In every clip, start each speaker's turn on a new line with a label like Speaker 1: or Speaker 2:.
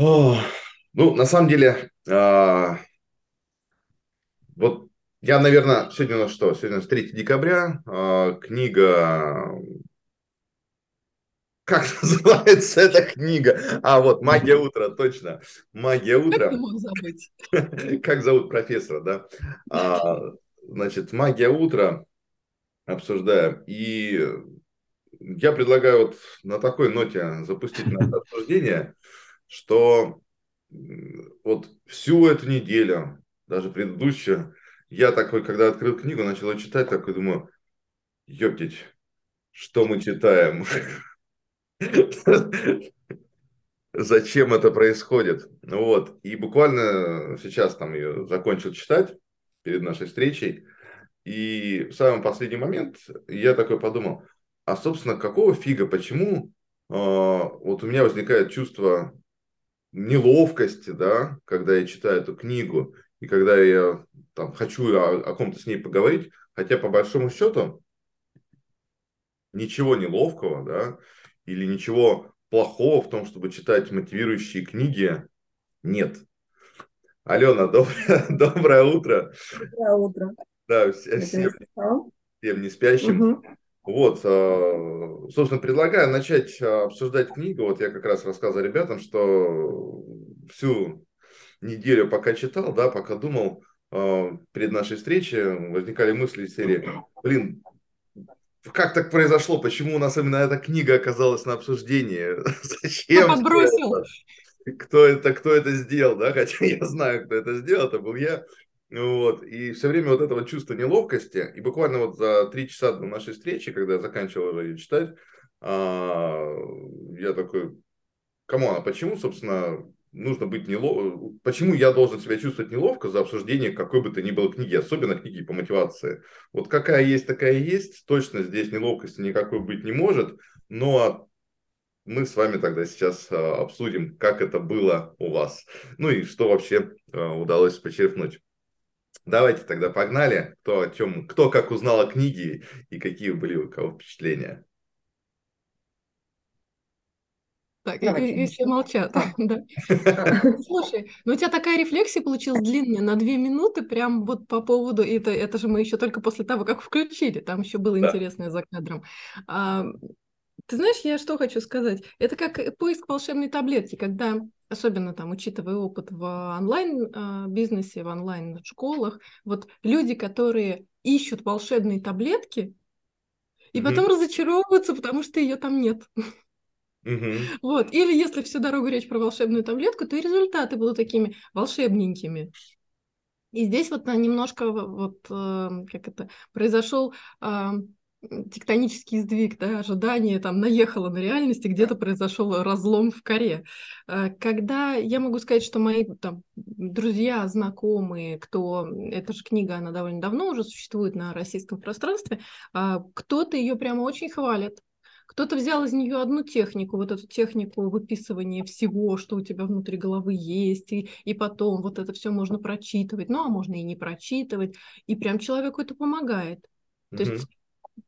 Speaker 1: О, ну, на самом деле, а, вот я, наверное, сегодня у нас что? Сегодня у нас 3 декабря, а, книга... Как называется эта книга? А, вот, «Магия утра», точно. «Магия
Speaker 2: Как ты
Speaker 1: утра».
Speaker 2: мог забыть?
Speaker 1: Как зовут профессора, да? А, значит, «Магия утра» обсуждаем. И я предлагаю вот на такой ноте запустить наше обсуждение, что вот всю эту неделю, даже предыдущую, я такой, когда открыл книгу, начал ее читать, такой думаю, ёптить, что мы читаем? Зачем это происходит? Ну Вот. И буквально сейчас там ее закончил читать перед нашей встречей. И в самый последний момент я такой подумал, а, собственно, какого фига, почему а, вот у меня возникает чувство неловкости, да, когда я читаю эту книгу, и когда я там хочу о, о ком-то с ней поговорить, хотя по большому счету ничего неловкого, да, или ничего плохого в том, чтобы читать мотивирующие книги, нет. Алена, доброе, доброе утро.
Speaker 3: Доброе утро.
Speaker 1: Да, всем, всем не спящим. Угу. Вот, а, собственно, предлагаю начать а, обсуждать книгу. Вот я как раз рассказывал ребятам, что всю неделю пока читал, да, пока думал а, перед нашей встречей, возникали мысли из серии, блин, как так произошло? Почему у нас именно эта книга оказалась на обсуждении? Зачем?
Speaker 2: Кто подбросил?
Speaker 1: Кто это, кто это сделал, да? Хотя я знаю, кто это сделал, это был я. Вот. И все время вот этого чувства неловкости. И буквально вот за три часа до нашей встречи, когда я заканчивал ее читать, я такой, кому а почему, собственно, нужно быть неловко, почему я должен себя чувствовать неловко за обсуждение какой бы то ни было книги, особенно книги по мотивации. Вот какая есть, такая есть, точно здесь неловкости никакой быть не может, но мы с вами тогда сейчас обсудим, как это было у вас, ну и что вообще удалось почерпнуть. Давайте тогда погнали. Кто о чем, кто как узнал о книге и какие были у кого впечатления.
Speaker 2: Так, Давайте. и, и все молчат. да. Слушай, ну у тебя такая рефлексия получилась длинная, на две минуты, прям вот по поводу, это, это же мы еще только после того, как включили, там еще было да. интересное за кадром. А, ты знаешь, я что хочу сказать? Это как поиск волшебной таблетки, когда, особенно там, учитывая опыт в онлайн-бизнесе, в онлайн-школах, вот люди, которые ищут волшебные таблетки, и mm-hmm. потом разочаровываются, потому что ее там нет.
Speaker 1: Mm-hmm.
Speaker 2: Вот. Или если всю дорогу речь про волшебную таблетку, то и результаты будут такими волшебненькими. И здесь вот немножко вот как это произошел тектонический сдвиг, да, ожидание там наехало на реальность, и где-то произошел разлом в коре. А, когда я могу сказать, что мои там, друзья, знакомые, кто... Эта же книга, она довольно давно уже существует на российском пространстве, а, кто-то ее прямо очень хвалит. Кто-то взял из нее одну технику, вот эту технику выписывания всего, что у тебя внутри головы есть, и, и потом вот это все можно прочитывать, ну а можно и не прочитывать, и прям человеку это помогает. То mm-hmm. есть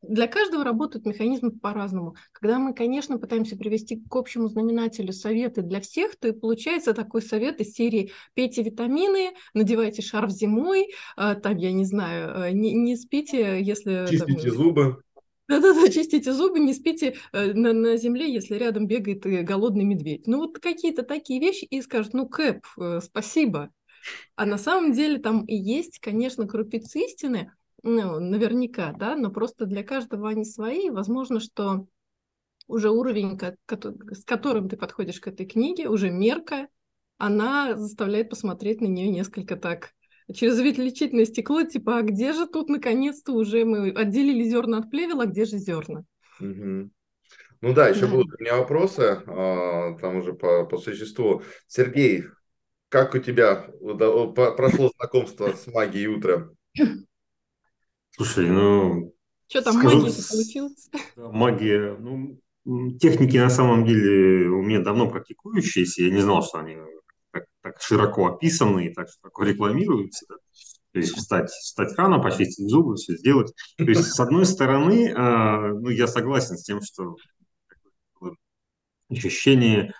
Speaker 2: для каждого работают механизмы по-разному. Когда мы, конечно, пытаемся привести к общему знаменателю советы для всех, то и получается такой совет из серии «пейте витамины, надевайте шарф зимой», а, там, я не знаю, а, не, не спите, если...
Speaker 1: Чистите там, зубы.
Speaker 2: Да-да-да, чистите зубы, не спите э, на, на земле, если рядом бегает э, голодный медведь. Ну вот какие-то такие вещи, и скажут, ну, Кэп, э, спасибо. А на самом деле там и есть, конечно, крупицы истины, ну, наверняка, да, но просто для каждого они свои. Возможно, что уже уровень, с которым ты подходишь к этой книге, уже мерка, она заставляет посмотреть на нее несколько так через увеличительное стекло, типа, а где же тут наконец-то уже мы отделили зерна от плевела, а где же зерна?
Speaker 1: Угу. Ну да, еще да. будут у меня вопросы, а, там уже по, по существу. Сергей, как у тебя прошло знакомство с магией утра?
Speaker 4: Слушай, ну...
Speaker 2: Что там, скажу, магия получилась?
Speaker 4: Магия, ну, техники на самом деле у меня давно практикующиеся, я не знал, что они так, так широко описаны и так широко рекламируются. То есть встать, встать рано, почистить зубы, все сделать. То есть, с одной стороны, э, ну, я согласен с тем, что ощущение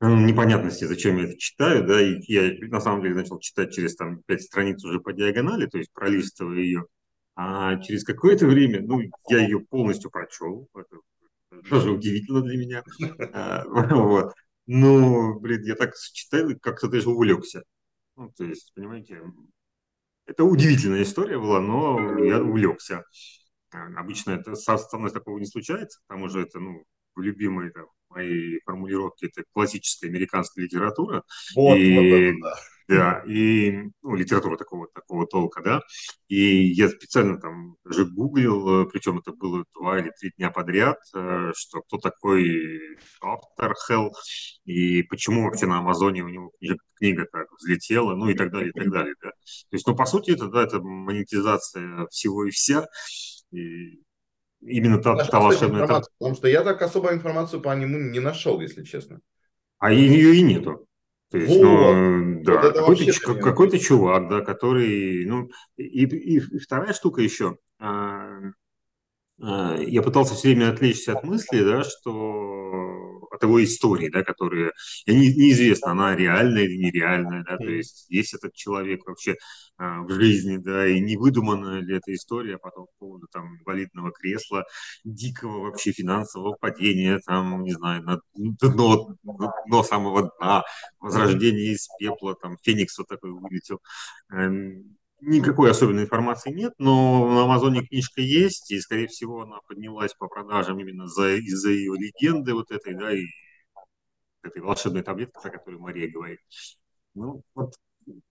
Speaker 4: непонятности, зачем я это читаю, да, и я на самом деле начал читать через там пять страниц уже по диагонали, то есть пролистывая ее, а через какое-то время, ну, я ее полностью прочел, это даже удивительно для меня, а, вот, ну, блин, я так читал, как-то даже увлекся, ну, то есть, понимаете, это удивительная история была, но я увлекся. Обычно это со мной такого не случается, к тому же это, ну, любимые там, мои формулировки, это классическая американская литература.
Speaker 1: Вот, и, вот
Speaker 4: это, да. Да, и ну, литература такого, такого толка, да. И я специально там даже гуглил, причем это было два или три дня подряд, э, что кто такой автор Хелл, и почему вообще на Амазоне у него книга так взлетела, ну и так далее, и так далее, да. То есть, ну, по сути, это, да, это монетизация всего и вся. И именно та, та волшебная...
Speaker 1: Потому что я так особо информацию по нему не нашел, если честно.
Speaker 4: А ее и нету. То есть, вот. ну, да, вот какой-то, какой-то чувак, да, который, ну, и, и, и вторая штука еще, а, а, я пытался все время отвлечься от мысли, да, что от его истории, да, которая не, неизвестно, она реальная или нереальная, да, то есть есть этот человек вообще а, в жизни, да, и не выдуманная ли эта история потом по поводу там инвалидного кресла, дикого вообще финансового падения, там, не знаю, на дно, дно самого дна, возрождение из пепла, там, Феникс вот такой вылетел. Эм, никакой особенной информации нет, но на Амазоне книжка есть, и, скорее всего, она поднялась по продажам именно за, из-за ее легенды вот этой, да, и этой волшебной таблетки, о которой Мария говорит. Ну, вот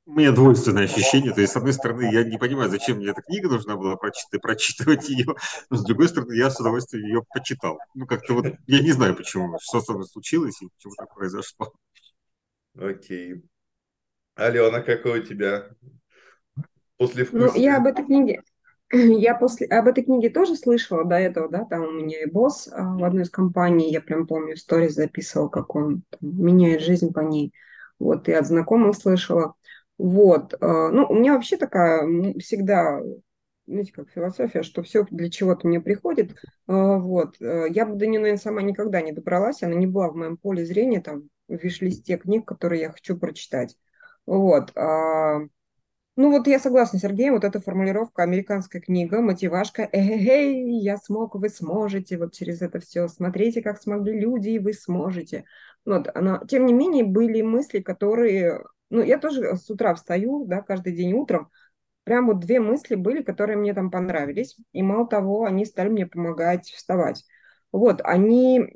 Speaker 4: у меня двойственное ощущение. То есть, с одной стороны, я не понимаю, зачем мне эта книга нужна была прочитать, прочитывать ее, но с другой стороны, я с удовольствием ее почитал. Ну, как-то вот, я не знаю, почему, что со мной случилось и почему так произошло.
Speaker 1: Окей. Алена, какой у тебя
Speaker 3: после Ну, я об этой книге, я после, об этой книге тоже слышала до этого, да, там у меня и босс а, в одной из компаний, я прям помню, сторис записывал, как он там, меняет жизнь по ней. Вот, и от знакомых слышала. Вот, а, ну, у меня вообще такая всегда, знаете, как философия, что все для чего-то мне приходит. А, вот, я бы до нее, наверное, сама никогда не добралась, она не была в моем поле зрения, там, в виш-листе книг, которые я хочу прочитать. Вот, ну вот я согласна, Сергей, вот эта формулировка «американская книга», мотивашка «эй, я смог, вы сможете», вот через это все «смотрите, как смогли люди, и вы сможете». Вот, но, тем не менее, были мысли, которые... Ну, я тоже с утра встаю, да, каждый день утром, прям вот две мысли были, которые мне там понравились, и мало того, они стали мне помогать вставать. Вот, они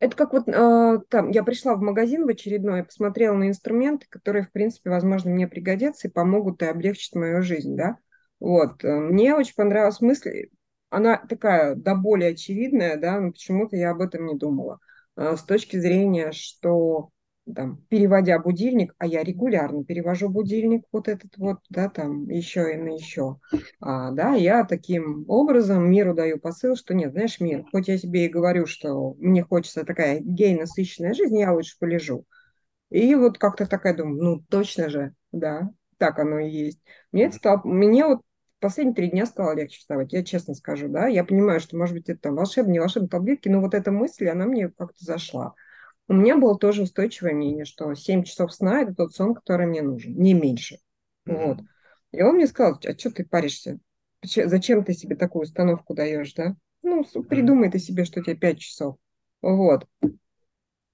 Speaker 3: это как вот э, там, я пришла в магазин в очередной, посмотрела на инструменты, которые, в принципе, возможно, мне пригодятся и помогут и облегчить мою жизнь, да. Вот, э, мне очень понравилась мысль, она такая до боли очевидная, да, но почему-то я об этом не думала. Э, с точки зрения, что там, переводя будильник, а я регулярно перевожу будильник вот этот вот, да, там, еще и на еще, а, да, я таким образом миру даю посыл, что нет, знаешь, мир, хоть я тебе и говорю, что мне хочется такая гей-насыщенная жизнь, я лучше полежу. И вот как-то такая думаю, ну, точно же, да, так оно и есть. Мне это стало, мне вот последние три дня стало легче вставать, я честно скажу, да, я понимаю, что, может быть, это там волшебные, не волшебные таблетки, но вот эта мысль, она мне как-то зашла. У меня было тоже устойчивое мнение, что 7 часов сна – это тот сон, который мне нужен, не меньше. Mm-hmm. Вот. И он мне сказал, а что ты паришься? Зачем ты себе такую установку даешь, да? Ну, придумай ты себе, что у тебя 5 часов. Вот.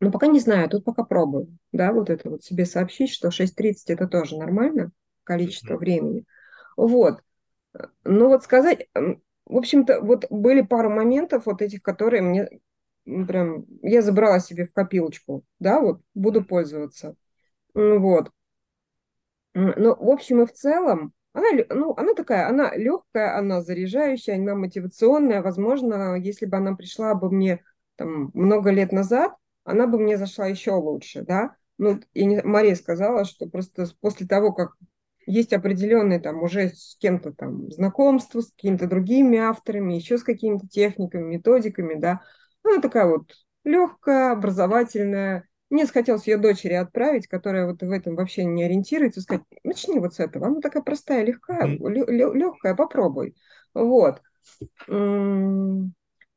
Speaker 3: Но пока не знаю, тут пока пробую. Да, вот это вот себе сообщить, что 6.30 это тоже нормально, количество mm-hmm. времени. Вот. Ну вот сказать, в общем-то, вот были пару моментов вот этих, которые мне прям, я забрала себе в копилочку, да, вот, буду пользоваться. Вот. Ну, в общем и в целом, она, ну, она такая, она легкая, она заряжающая, она мотивационная. Возможно, если бы она пришла бы мне там много лет назад, она бы мне зашла еще лучше, да. Ну, и не, Мария сказала, что просто после того, как есть определенные там уже с кем-то там знакомства, с какими-то другими авторами, еще с какими-то техниками, методиками, да, она такая вот легкая, образовательная. Мне захотелось ее дочери отправить, которая вот в этом вообще не ориентируется, сказать, начни вот с этого. Она такая простая, легкая, легкая, попробуй. Вот. То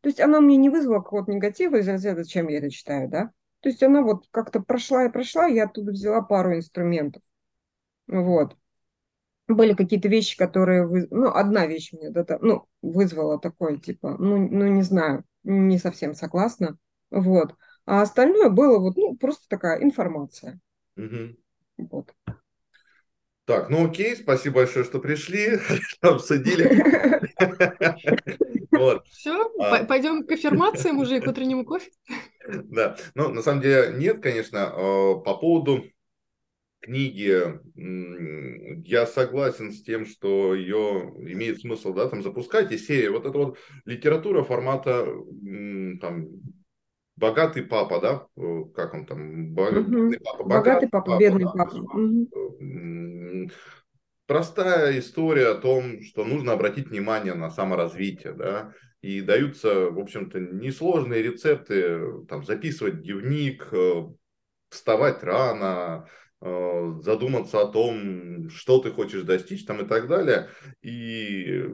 Speaker 3: есть она мне не вызвала какого-то негатива из разряда, зачем я это читаю, да? То есть она вот как-то прошла и прошла, я оттуда взяла пару инструментов. Вот. Были какие-то вещи, которые... Вы... Ну, одна вещь мне да, ну, вызвала такое, типа, ну, ну, не знаю, не совсем согласна. Вот. А остальное было вот, ну, просто такая информация.
Speaker 1: Мгм.
Speaker 3: Вот.
Speaker 1: Так, ну окей, спасибо большое, что пришли, обсудили.
Speaker 2: Все,
Speaker 1: А.
Speaker 2: пойдем к аффирмациям уже и к утреннему кофе.
Speaker 1: Да, ну на самом деле нет, конечно, э, по поводу книги м, я согласен с тем, что ее имеет смысл, да, там запускать и серия. Вот эта вот литература формата там богатый папа, да, э, как он там, Бог-
Speaker 3: Мгм.
Speaker 1: бедный папа,
Speaker 3: Богатый папа, бедный
Speaker 1: да,
Speaker 3: папа.
Speaker 1: простая история о том, что нужно обратить внимание на саморазвитие, да, и даются, в общем-то, несложные рецепты, там, записывать дневник, э, вставать рано, задуматься о том, что ты хочешь достичь, там, и так далее, и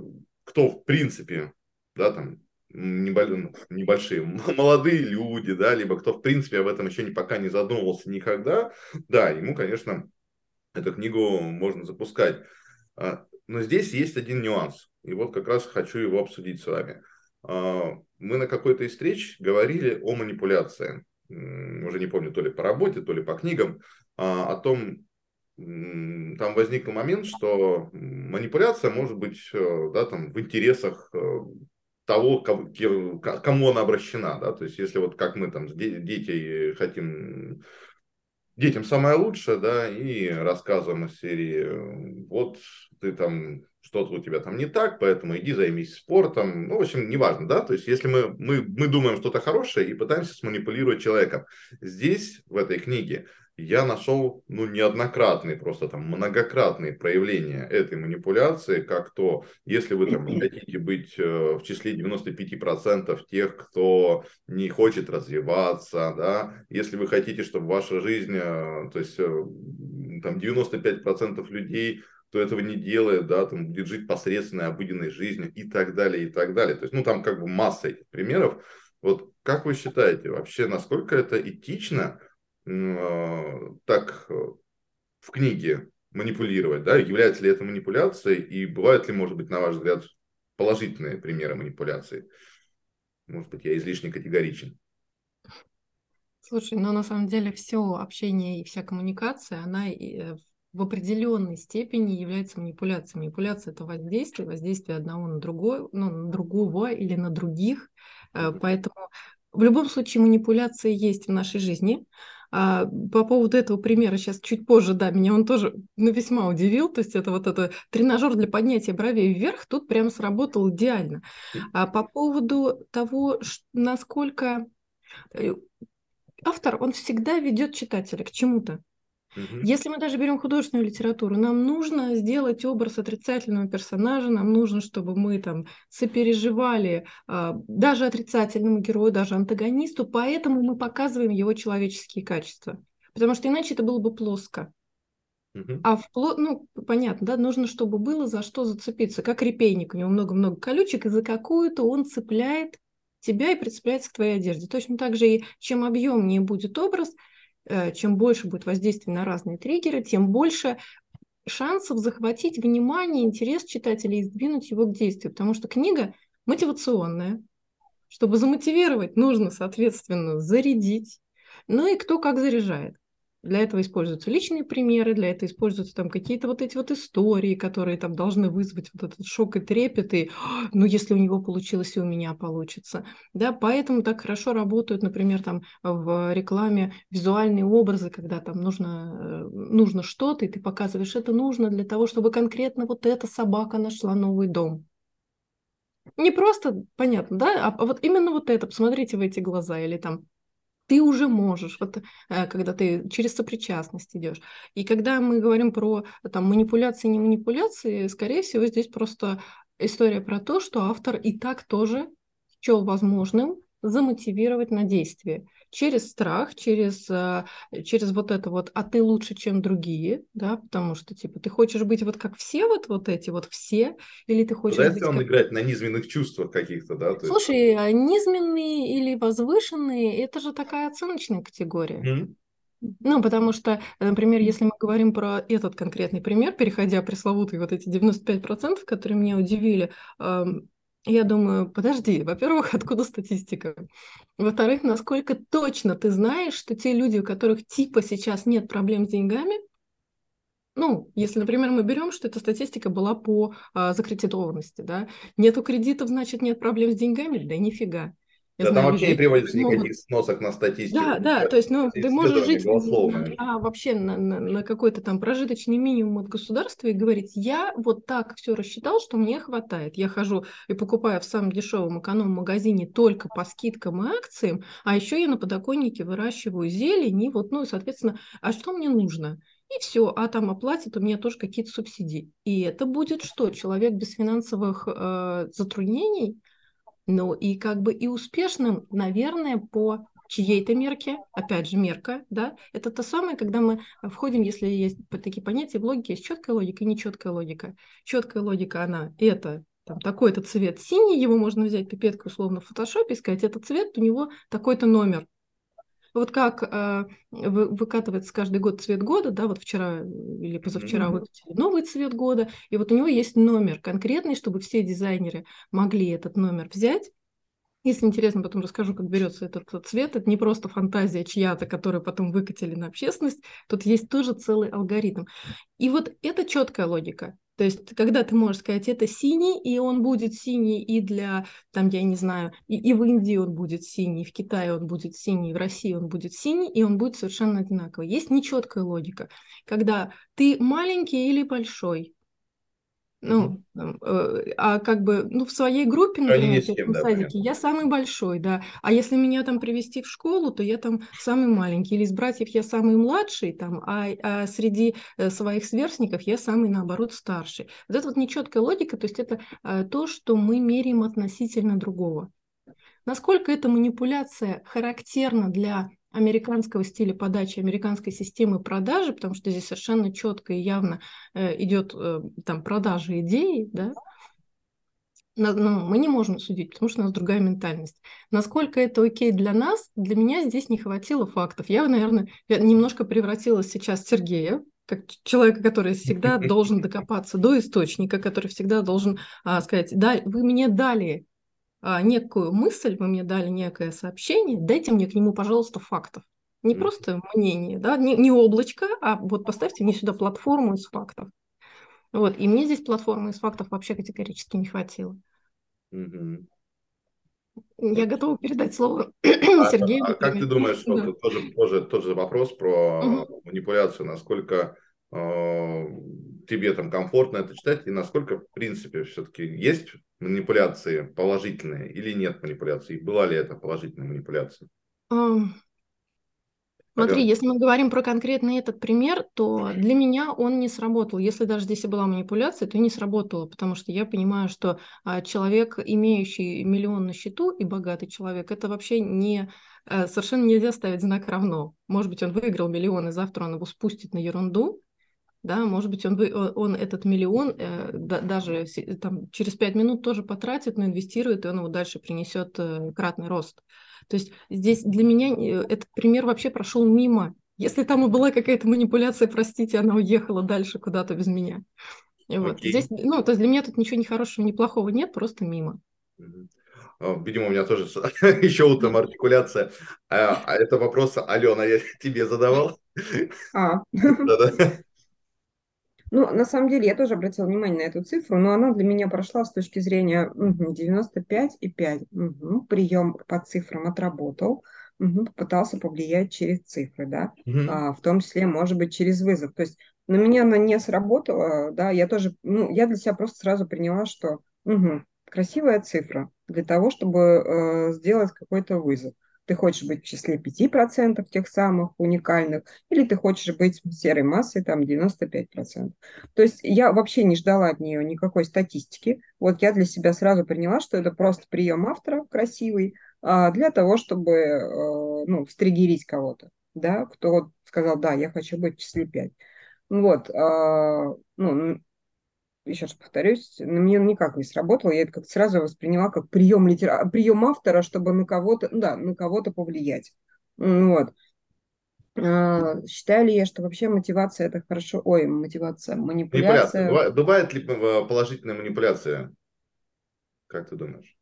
Speaker 1: кто, в принципе, да, там, ну, небольшие, молодые люди, да, либо кто, в принципе, об этом еще пока не задумывался никогда, да, ему, конечно, эту книгу можно запускать. А, Но здесь есть один нюанс, и вот как раз хочу его обсудить с вами. А, Мы на какой-то из встреч говорили о манипуляции. Уже не помню, то ли по работе, то ли по книгам, о том, там возник момент, что манипуляция может быть э, да, там, в интересах э, того, кому она обращена. Да? То есть, если вот как мы там с де- дети хотим детям самое лучшее, да, и рассказываем из серии, э, вот ты там, что-то у тебя там не так, поэтому иди займись спортом, ну, в общем, неважно, да, то есть если мы, мы, мы думаем что-то хорошее и пытаемся сманипулировать человеком. Здесь, в этой книге, я нашел, ну, неоднократные, просто там многократные проявления этой манипуляции, как то, если вы там хотите быть э, в числе 95% тех, кто не хочет развиваться, да, если вы хотите, чтобы ваша жизнь, э, то есть э, там 95% людей, кто этого не делает, да, там будет жить посредственной обыденной жизнью и так далее, и так далее. То есть, ну, там как бы масса этих примеров. Вот как вы считаете, вообще, насколько это этично так э, в книге манипулировать, да, является ли это манипуляцией и бывают ли, может быть, на ваш взгляд, положительные примеры манипуляции? Может быть, я излишне категоричен.
Speaker 2: Слушай, но на самом деле все общение и вся коммуникация, она э, в определенной степени является манипуляцией. Манипуляция это воздействие, воздействие одного на другое, ну, на другого или на других. Э. Поэтому в любом случае манипуляции есть в нашей жизни. А, По поводу этого примера сейчас чуть позже, да, меня он тоже ну, весьма удивил. То есть это вот это тренажер для поднятия бровей вверх тут прям сработал идеально. А по поводу того, насколько э, автор, он всегда ведет читателя к чему-то.
Speaker 1: Мгм.
Speaker 2: Если мы даже берем художественную литературу, нам нужно сделать образ отрицательного персонажа, нам нужно, чтобы мы там сопереживали а, даже отрицательному герою, даже антагонисту, поэтому мы показываем его человеческие качества. Потому что иначе это было бы плоско.
Speaker 1: Мгм.
Speaker 2: А в пло- ну, понятно, да, нужно, чтобы было за что зацепиться. Как репейник, у него много-много колючек, и за какую-то он цепляет тебя и прицепляется к твоей одежде. Точно так же и чем объемнее будет образ, чем больше будет воздействие на разные триггеры, тем больше шансов захватить внимание, интерес читателя и сдвинуть его к действию. Потому что книга мотивационная. Чтобы замотивировать, нужно, соответственно, зарядить. Ну и кто как заряжает. Для этого используются личные примеры, для этого используются там какие-то вот эти вот истории, которые там должны вызвать вот этот шок и трепет, и «А, ну если у него получилось, и у меня получится. Да, поэтому так хорошо работают, например, там в рекламе визуальные образы, когда там нужно, э, нужно что-то, и ты показываешь, это нужно для того, чтобы конкретно вот эта собака нашла новый дом. Не просто, понятно, да, а, а вот именно вот это, посмотрите в эти глаза, или там ты уже можешь, вот э, когда ты через сопричастность идешь. И когда мы говорим про там манипуляции, не манипуляции, скорее всего, здесь просто история про то, что автор и так тоже счел возможным замотивировать на действие через страх, через, э, через вот это вот, а ты лучше, чем другие, да, потому что, типа, ты хочешь быть вот как все вот, вот эти вот все, или ты хочешь
Speaker 1: Пытается
Speaker 2: быть
Speaker 1: он
Speaker 2: как...
Speaker 1: играть на низменных чувствах каких-то, да? То
Speaker 2: Слушай, есть... А низменные или возвышенные, это же такая оценочная категория. Mm-hmm. Ну, потому что, например, если мы говорим про этот конкретный пример, переходя пресловутые вот эти 95%, которые меня удивили, я думаю, подожди, во-первых, откуда статистика? Во-вторых, насколько точно ты знаешь, что те люди, у которых типа сейчас нет проблем с деньгами, ну, если, например, мы берем, что эта статистика была по а, закредитованности, да, нету кредитов, значит, нет проблем с деньгами, да нифига.
Speaker 1: Я да, там вообще не приводится могут... никаких сносок на статистику.
Speaker 2: Да, да, то есть, ну, ты можешь жить а, вообще на, на, на какой-то там прожиточный минимум от государства и говорить, я вот так все рассчитал, что мне хватает. Я хожу и покупаю в самом дешевом эконом-магазине только по скидкам и акциям, а еще я на подоконнике выращиваю зелень, и вот, ну, соответственно, а что мне нужно? И все, а там оплатят у меня тоже какие-то субсидии. И это будет что? Человек без финансовых э, затруднений – ну и как бы и успешным, наверное, по чьей-то мерке, опять же, мерка, да, это то самое, когда мы входим, если есть такие понятия в логике, есть четкая логика и нечеткая логика. Четкая логика, она это там такой-то цвет синий, его можно взять пипеткой условно в фотошопе и сказать, этот цвет, у него такой-то номер. Вот как э, вы, выкатывается каждый год цвет года, да, вот вчера или позавчера mm-hmm. выкатили новый цвет года, и вот у него есть номер конкретный, чтобы все дизайнеры могли этот номер взять. Если интересно, потом расскажу, как берется этот, этот цвет. Это не просто фантазия чья-то, которую потом выкатили на общественность. Тут есть тоже целый алгоритм. И вот это четкая логика. То есть, когда ты можешь сказать, это синий, и он будет синий и для, там, я не знаю, и, и в Индии он будет синий, и в Китае он будет синий, и в России он будет синий, и он будет совершенно одинаковый. Есть нечеткая логика, когда ты маленький или большой, ну, э, а как бы, ну, в своей группе, например, в да, садике, понятно. я самый большой, да. А если меня там привести в школу, то я там самый маленький. Или из братьев я самый младший, там, а, а среди э, своих сверстников я самый, наоборот, старший. Вот это вот нечеткая логика, то есть это а, то, что мы меряем относительно другого. Насколько эта манипуляция характерна для американского стиля подачи, американской системы продажи, потому что здесь совершенно четко и явно э, идет э, там продажа идеи, да, но, но мы не можем судить, потому что у нас другая ментальность. Насколько это окей для нас, для меня здесь не хватило фактов. Я, наверное, я немножко превратилась сейчас в Сергея, как человека, который всегда должен докопаться до источника, который всегда должен а, сказать, да, вы мне дали некую мысль, вы мне дали некое сообщение, дайте мне к нему, пожалуйста, фактов. Не просто мнение, да, не, не облачко, а вот поставьте мне сюда платформу из фактов. Вот, и мне здесь платформы из фактов вообще категорически не хватило. Mm-hmm. Я готова передать слово а, Сергею.
Speaker 1: А, как ты думаешь, да. вот тоже, тоже тот же вопрос про угу. манипуляцию, насколько э, тебе там комфортно это читать и насколько, в принципе, все-таки есть манипуляции положительные или нет манипуляций? Была ли это положительная манипуляция?
Speaker 2: Смотри, если мы говорим про конкретный этот пример, то для меня он не сработал. Если даже здесь и была манипуляция, то не сработало, потому что я понимаю, что а, человек, имеющий миллион на счету и богатый человек, это вообще не а, совершенно нельзя ставить знак равно. Может быть, он выиграл миллион, и завтра он его спустит на ерунду, да, может быть, он, он этот миллион э, да, даже там, через пять минут тоже потратит, но инвестирует, и он его дальше принесет э, кратный рост. То есть здесь для меня э, этот пример вообще прошел мимо. Если там и была какая-то манипуляция, простите, она уехала дальше куда-то без меня. Вот. Здесь, ну, то есть для меня тут ничего ни хорошего, ни плохого нет, просто мимо.
Speaker 1: Видимо, у меня тоже еще утром артикуляция. А, а это вопрос, Алена, я тебе задавал. А.
Speaker 3: Ну, на самом деле, я тоже обратила внимание на эту цифру, но она для меня прошла с точки зрения угу, 95,5. Угу, прием по цифрам отработал, угу, попытался повлиять через цифры, да, угу. а, в том числе, может быть, через вызов. То есть на меня она не сработала, да, я тоже, ну, я для себя просто сразу приняла, что угу, красивая цифра для того, чтобы э, сделать какой-то вызов ты хочешь быть в числе 5% тех самых уникальных, или ты хочешь быть серой массой, там, 95%. То есть я вообще не ждала от нее никакой статистики. Вот я для себя сразу приняла, что это просто прием автора красивый, а, для того, чтобы э, ну, стригерить кого-то, да, кто сказал, да, я хочу быть в числе 5. Вот, а, ну, еще раз повторюсь, на меня никак не сработало, я это как сразу восприняла как прием, литера... прием автора, чтобы на кого-то, да, на кого-то повлиять. Вот. А, считаю ли я, что вообще мотивация это хорошо? Ой, мотивация, манипуляция.
Speaker 1: манипуляция. Бывает ли э, положительная манипуляция? Как ты думаешь?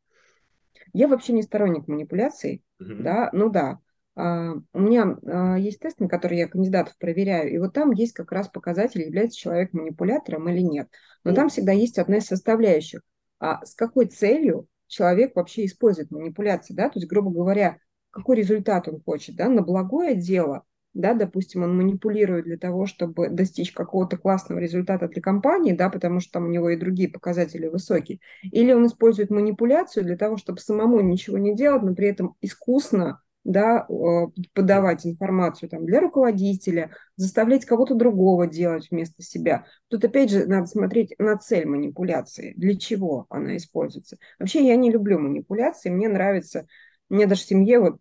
Speaker 3: Я вообще не сторонник манипуляций, угу. да, ну да. А, у меня а, есть тест, на который я кандидатов проверяю, и вот там есть как раз показатель, является человек манипулятором или нет. Но там всегда есть одна из составляющих. А с какой целью человек вообще использует манипуляции, да, то есть, грубо говоря, какой результат он хочет, да, на благое дело да, допустим, он манипулирует для того, чтобы достичь какого-то классного результата для компании, да, потому что там у него и другие показатели высокие, или он использует манипуляцию для того, чтобы самому ничего не делать, но при этом искусно да, подавать информацию там, для руководителя, заставлять кого-то другого делать вместо себя. Тут опять же надо смотреть на цель манипуляции, для чего она используется. Вообще я не люблю манипуляции, мне нравится, мне даже в семье вот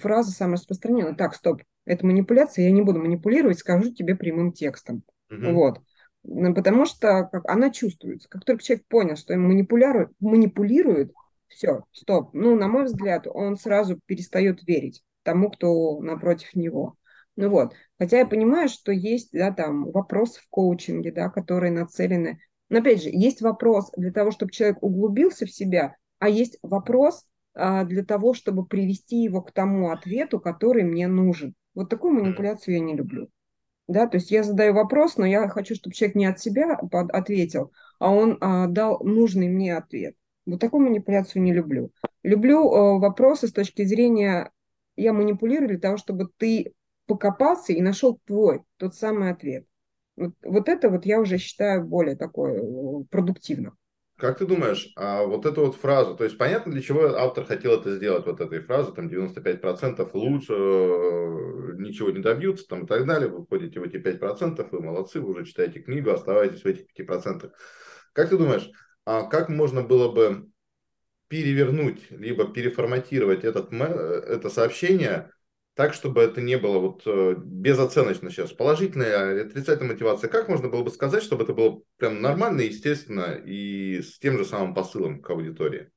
Speaker 3: фраза самая распространенная, так, стоп, это манипуляция, я не буду манипулировать, скажу тебе прямым текстом. Угу. Вот. Потому что как, она чувствуется. Как только человек понял, что им манипулирует, манипулирует, все, стоп. Ну, на мой взгляд, он сразу перестает верить тому, кто напротив него. Ну вот. Хотя я понимаю, что есть, да, там, вопросы в коучинге, да, которые нацелены. Но опять же, есть вопрос для того, чтобы человек углубился в себя, а есть вопрос а, для того, чтобы привести его к тому ответу, который мне нужен. Вот такую манипуляцию я не люблю. Да, то есть я задаю вопрос, но я хочу, чтобы человек не от себя ответил, а он а, дал нужный мне ответ. Вот такую манипуляцию не люблю. Люблю а, вопросы с точки зрения, я манипулирую для того, чтобы ты покопался и нашел твой, тот самый ответ. Вот, вот это вот я уже считаю более такое э, продуктивно.
Speaker 1: Как ты думаешь, а вот эту вот фразу, то есть понятно, для чего автор хотел это сделать, вот этой фразы, там 95% лучше, э, ничего не добьются, там и так далее, вы входите в эти 5%, вы молодцы, вы уже читаете книгу, оставайтесь в этих 5%. Как ты думаешь, как можно было бы перевернуть, либо переформатировать этот, это сообщение так, чтобы это не было вот э, безоценочно сейчас, положительная отрицательная мотивация. Как можно было бы сказать, чтобы это было прям нормально, естественно, и с тем же самым посылом к аудитории?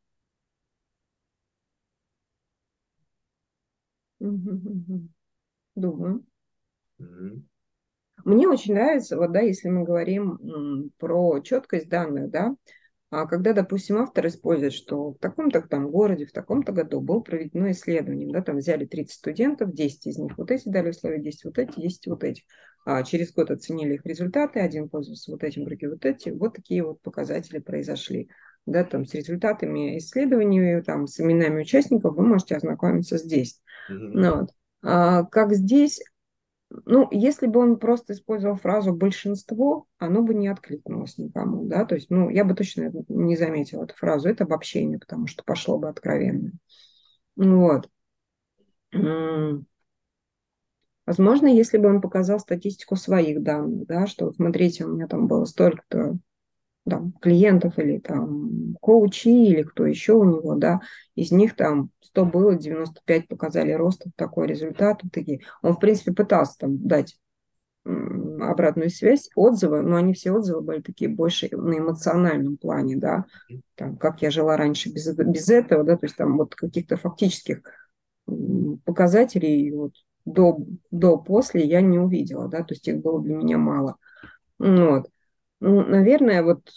Speaker 3: Думаю. Угу. Мне очень нравится, вот да, если мы говорим про четкость данных, да, а когда, допустим, автор использует, что в таком-то там городе, в таком-то году был проведено исследование, да, там взяли 30 студентов, 10 из них вот эти дали условия, 10 вот эти, 10 вот эти. А через год оценили их результаты, один пользовался вот этим, другие вот эти. Вот такие вот показатели произошли. Да, там с результатами исследований, там с именами участников вы можете ознакомиться здесь. Mm-hmm. Вот. а, как здесь ну, если бы он просто использовал фразу «большинство», оно бы не откликнулось никому, да, то есть, ну, я бы точно не заметила эту фразу, это обобщение, потому что пошло бы откровенно. Вот. Возможно, если бы он показал статистику своих данных, да, что смотрите, у меня там было столько-то там, клиентов или там коучи или кто еще у него, да, из них там 100 было, 95 показали рост, такой результат, вот такие. Он, в принципе, пытался там дать обратную связь, отзывы, но они все отзывы были такие больше на эмоциональном плане, да, там, как я жила раньше без, без этого, да, то есть там вот каких-то фактических показателей вот до, до после я не увидела, да, то есть их было для меня мало. Вот. Ну, наверное, вот,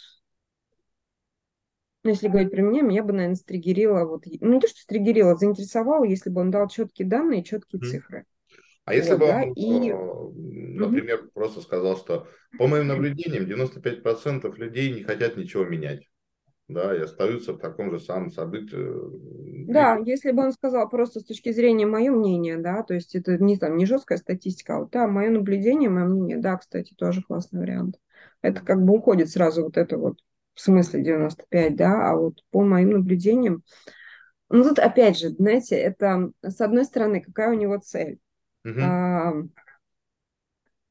Speaker 3: ну, если говорить про меня, меня бы, наверное, стригерило, вот, ну, не то, что стригерило, заинтересовало, если бы он дал четкие данные, четкие mm. цифры.
Speaker 1: А если вот, бы да? он, и... Э, например, mm-hmm. просто сказал, что по моим наблюдениям 95% людей не хотят ничего менять, да, и остаются в таком же самом событии.
Speaker 3: Да, если бы он сказал просто с точки зрения мое мнение, да, то есть это не там не жесткая статистика, а вот да, мое наблюдение, мое мнение, да, кстати, тоже классный вариант это как бы уходит сразу вот это вот в смысле 95, да, а вот по моим наблюдениям, ну тут опять же, знаете, это с одной стороны, какая у него цель. Uh-huh. А,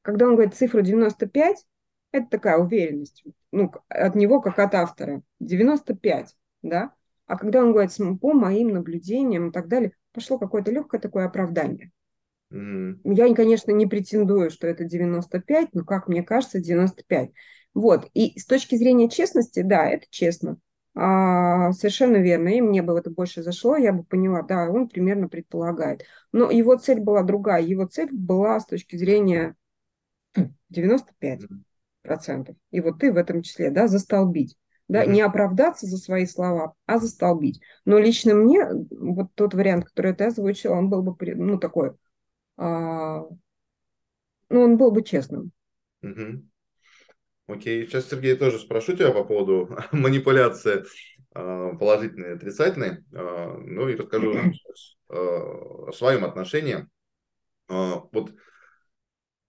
Speaker 3: когда он говорит цифру 95, это такая уверенность, ну, от него как от автора. 95, да? А когда он говорит по моим наблюдениям и так далее, пошло какое-то легкое такое оправдание. Mm. Я, конечно, не претендую, что это 95, но, как мне кажется, 95. Вот. И с точки зрения честности, да, это честно. А, совершенно верно. И мне бы это больше зашло, я бы поняла, да, он примерно предполагает. Но его цель была другая. Его цель была с точки зрения 95 процентов. И вот ты в этом числе, да, застолбить. Да, mm-hmm. не оправдаться за свои слова, а застолбить. Но лично мне вот тот вариант, который ты озвучил, он был бы, ну, такой, ну, он был бы честным.
Speaker 1: Mm-hmm. Окей, сейчас, Сергей, тоже спрошу тебя по поводу манипуляции а, положительной и отрицательной. А, ну и расскажу о своем отношении. Вот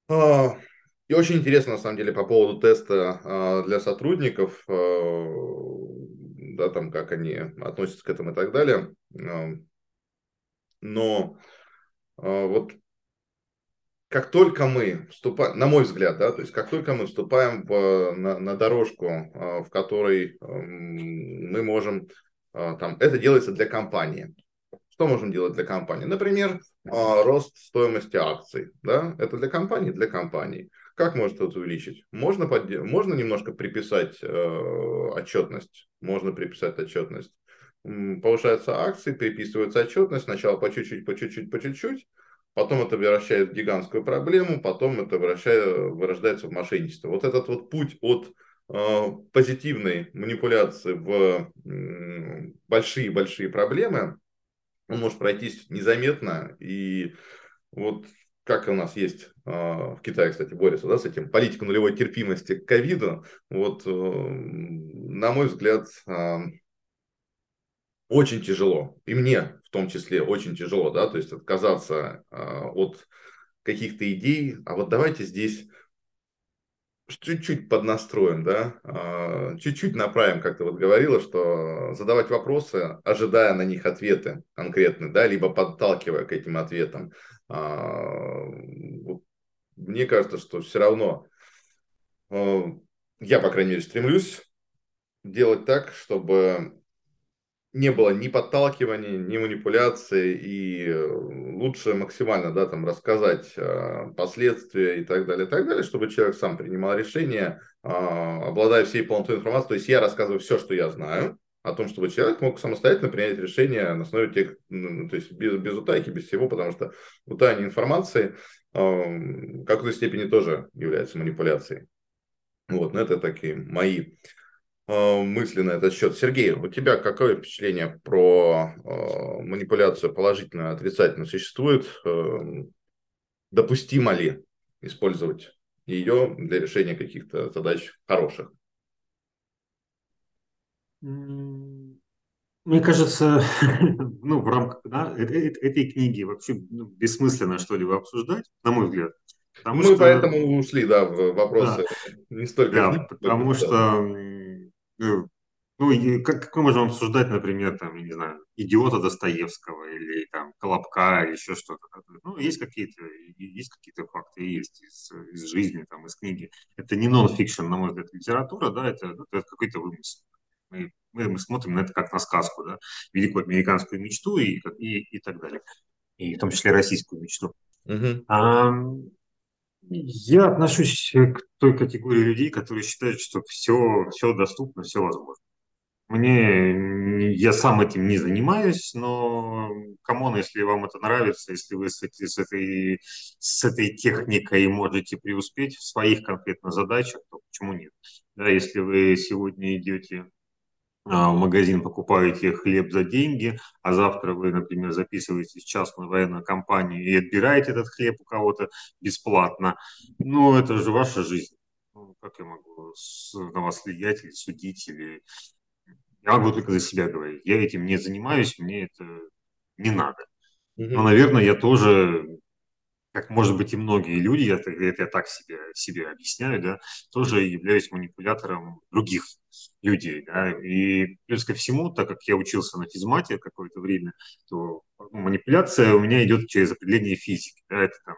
Speaker 1: и очень интересно, на самом деле, по поводу теста для сотрудников, да, там, как они относятся к этому и так далее. Но вот как только мы вступаем, на мой взгляд, да, то есть как только мы вступаем в, на, на дорожку, в которой мы можем, там, это делается для компании. Что можем делать для компании? Например, рост стоимости акций. Да? Это для компании, для компании. Как может это увеличить? Можно, под... можно немножко приписать э, отчетность. Можно приписать отчетность. Повышаются акции, переписывается отчетность. Сначала по чуть-чуть, по чуть-чуть, по чуть-чуть. Потом это выращает гигантскую проблему. Потом это вырождается в мошенничество. Вот этот вот путь от э, позитивной манипуляции в большие-большие проблемы, он может пройтись незаметно. И вот как у нас есть э, в Китае, кстати, борются да, с этим, политика нулевой терпимости к ковиду, вот, э, на мой взгляд, э, очень тяжело, и мне в том числе очень тяжело, да, то есть отказаться от каких-то идей, а вот давайте здесь чуть-чуть поднастроим, да, чуть-чуть направим, как ты вот говорила, что задавать вопросы, ожидая на них ответы конкретные, да, либо подталкивая к этим ответам. А, мне кажется, что все равно а, я, по крайней мере, стремлюсь делать так, чтобы не было ни подталкивания, ни манипуляции, и лучше максимально да, там, рассказать э, последствия и так далее, и так далее, чтобы человек сам принимал решение, э, обладая всей полнотой информации. То есть я рассказываю все, что я знаю, о том, чтобы человек мог самостоятельно принять решение на основе тех, ну, то есть без, без утайки, без всего, потому что утаяние информации э, в какой-то степени тоже является манипуляцией. Вот, но это такие мои э, мысли на этот счет. Сергей, у тебя какое впечатление про э, манипуляцию положительно отрицательно существует? Э, допустимо ли использовать ее для решения каких-то задач хороших?
Speaker 4: Мне кажется, ну, в рамках да, этой книги вообще ну, бессмысленно что-либо обсуждать, на мой взгляд.
Speaker 1: Потому Мы что, поэтому ушли, да, в вопросы
Speaker 4: да, не столько... Да, книг, потому что, ну, ну, и как, как мы можем обсуждать, например, там, я не знаю, идиота Достоевского или там Колобка или еще что-то. Ну, есть какие-то, есть какие-то факты, есть из, из жизни, там, из книги. Это не нон-фикшн, на мой взгляд, литература, да, это, это какой-то вымысел. Мы, мы, мы смотрим на это как на сказку, да, великую американскую мечту и, и, и так далее. И в том числе российскую мечту. Uh-huh. А, я отношусь к той категории людей, которые считают, что все, все доступно, все возможно. Мне, я сам этим не занимаюсь, но, come on, если вам это нравится, если вы с, этой, с, этой, с этой техникой можете преуспеть в своих конкретно задачах, то почему нет? Да, если вы сегодня идете в магазин покупаете хлеб за деньги, а завтра вы, например, записываетесь в частную военную компанию и отбираете этот хлеб у кого-то бесплатно, ну, это же ваша жизнь. Ну, как я могу на вас влиять или судить, или... Я могу только за себя говорить. Я этим не занимаюсь, мне это не надо. Но, наверное, я тоже как может быть и многие люди, я, это я так себе, себе объясняю, да, тоже являюсь манипулятором других людей. Да, и плюс ко всему, так как я учился на физмате какое-то время, то манипуляция у меня идет через определение физики. Да, это там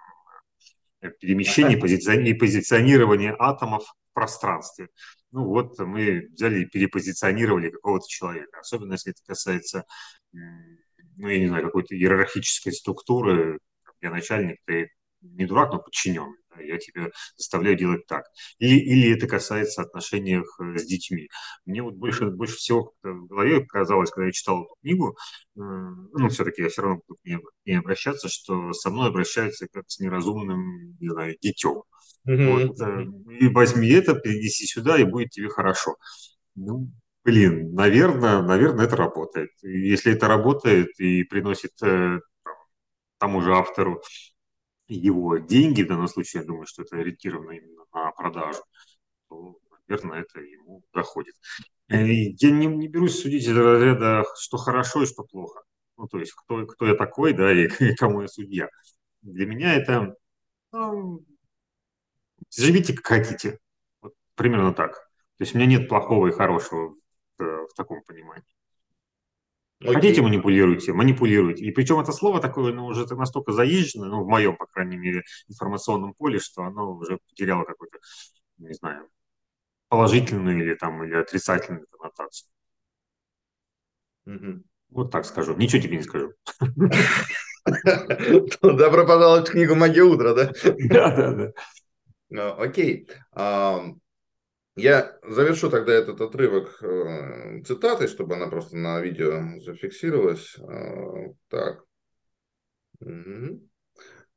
Speaker 4: перемещение и позиционирование атомов в пространстве. Ну вот мы взяли и перепозиционировали какого-то человека, особенно если это касается, ну я не знаю, какой-то иерархической структуры, я начальник, ты не дурак, но подчиненный. Да, я тебя заставляю делать так. Или, или это касается отношений с детьми. Мне вот больше, больше всего в голове казалось, когда я читал эту книгу, ну, все-таки я все равно буду к ней, к ней обращаться, что со мной обращаются как с неразумным, не знаю, детем. Mm-hmm. Вот, э, и возьми это, перенеси сюда, и будет тебе хорошо. Ну, блин, наверное, наверное, это работает. Если это работает и приносит э, тому же автору его деньги, в данном случае, я думаю, что это ориентировано именно на продажу, то, наверное, это ему доходит. Э, я не, не берусь судить из разряда, что хорошо и что плохо. Ну, то есть, кто, кто я такой, да, и, и кому я судья. Для меня это ну, живите как хотите. Вот примерно так. То есть у меня нет плохого и хорошего в, в таком понимании. Окей. Хотите, манипулируйте, манипулируйте. И причем это слово такое, ну, уже настолько заезжено, ну, в моем, по крайней мере, информационном поле, что оно уже потеряло какую-то, не знаю, положительную или там, или отрицательную коннотацию. Угу. Вот так скажу. Ничего тебе не скажу.
Speaker 1: Добро пожаловать в книгу «Магия утра», да?
Speaker 4: Да, да, да.
Speaker 1: А, окей. Я завершу тогда этот отрывок э, цитатой, чтобы она просто на видео зафиксировалась. Э, так.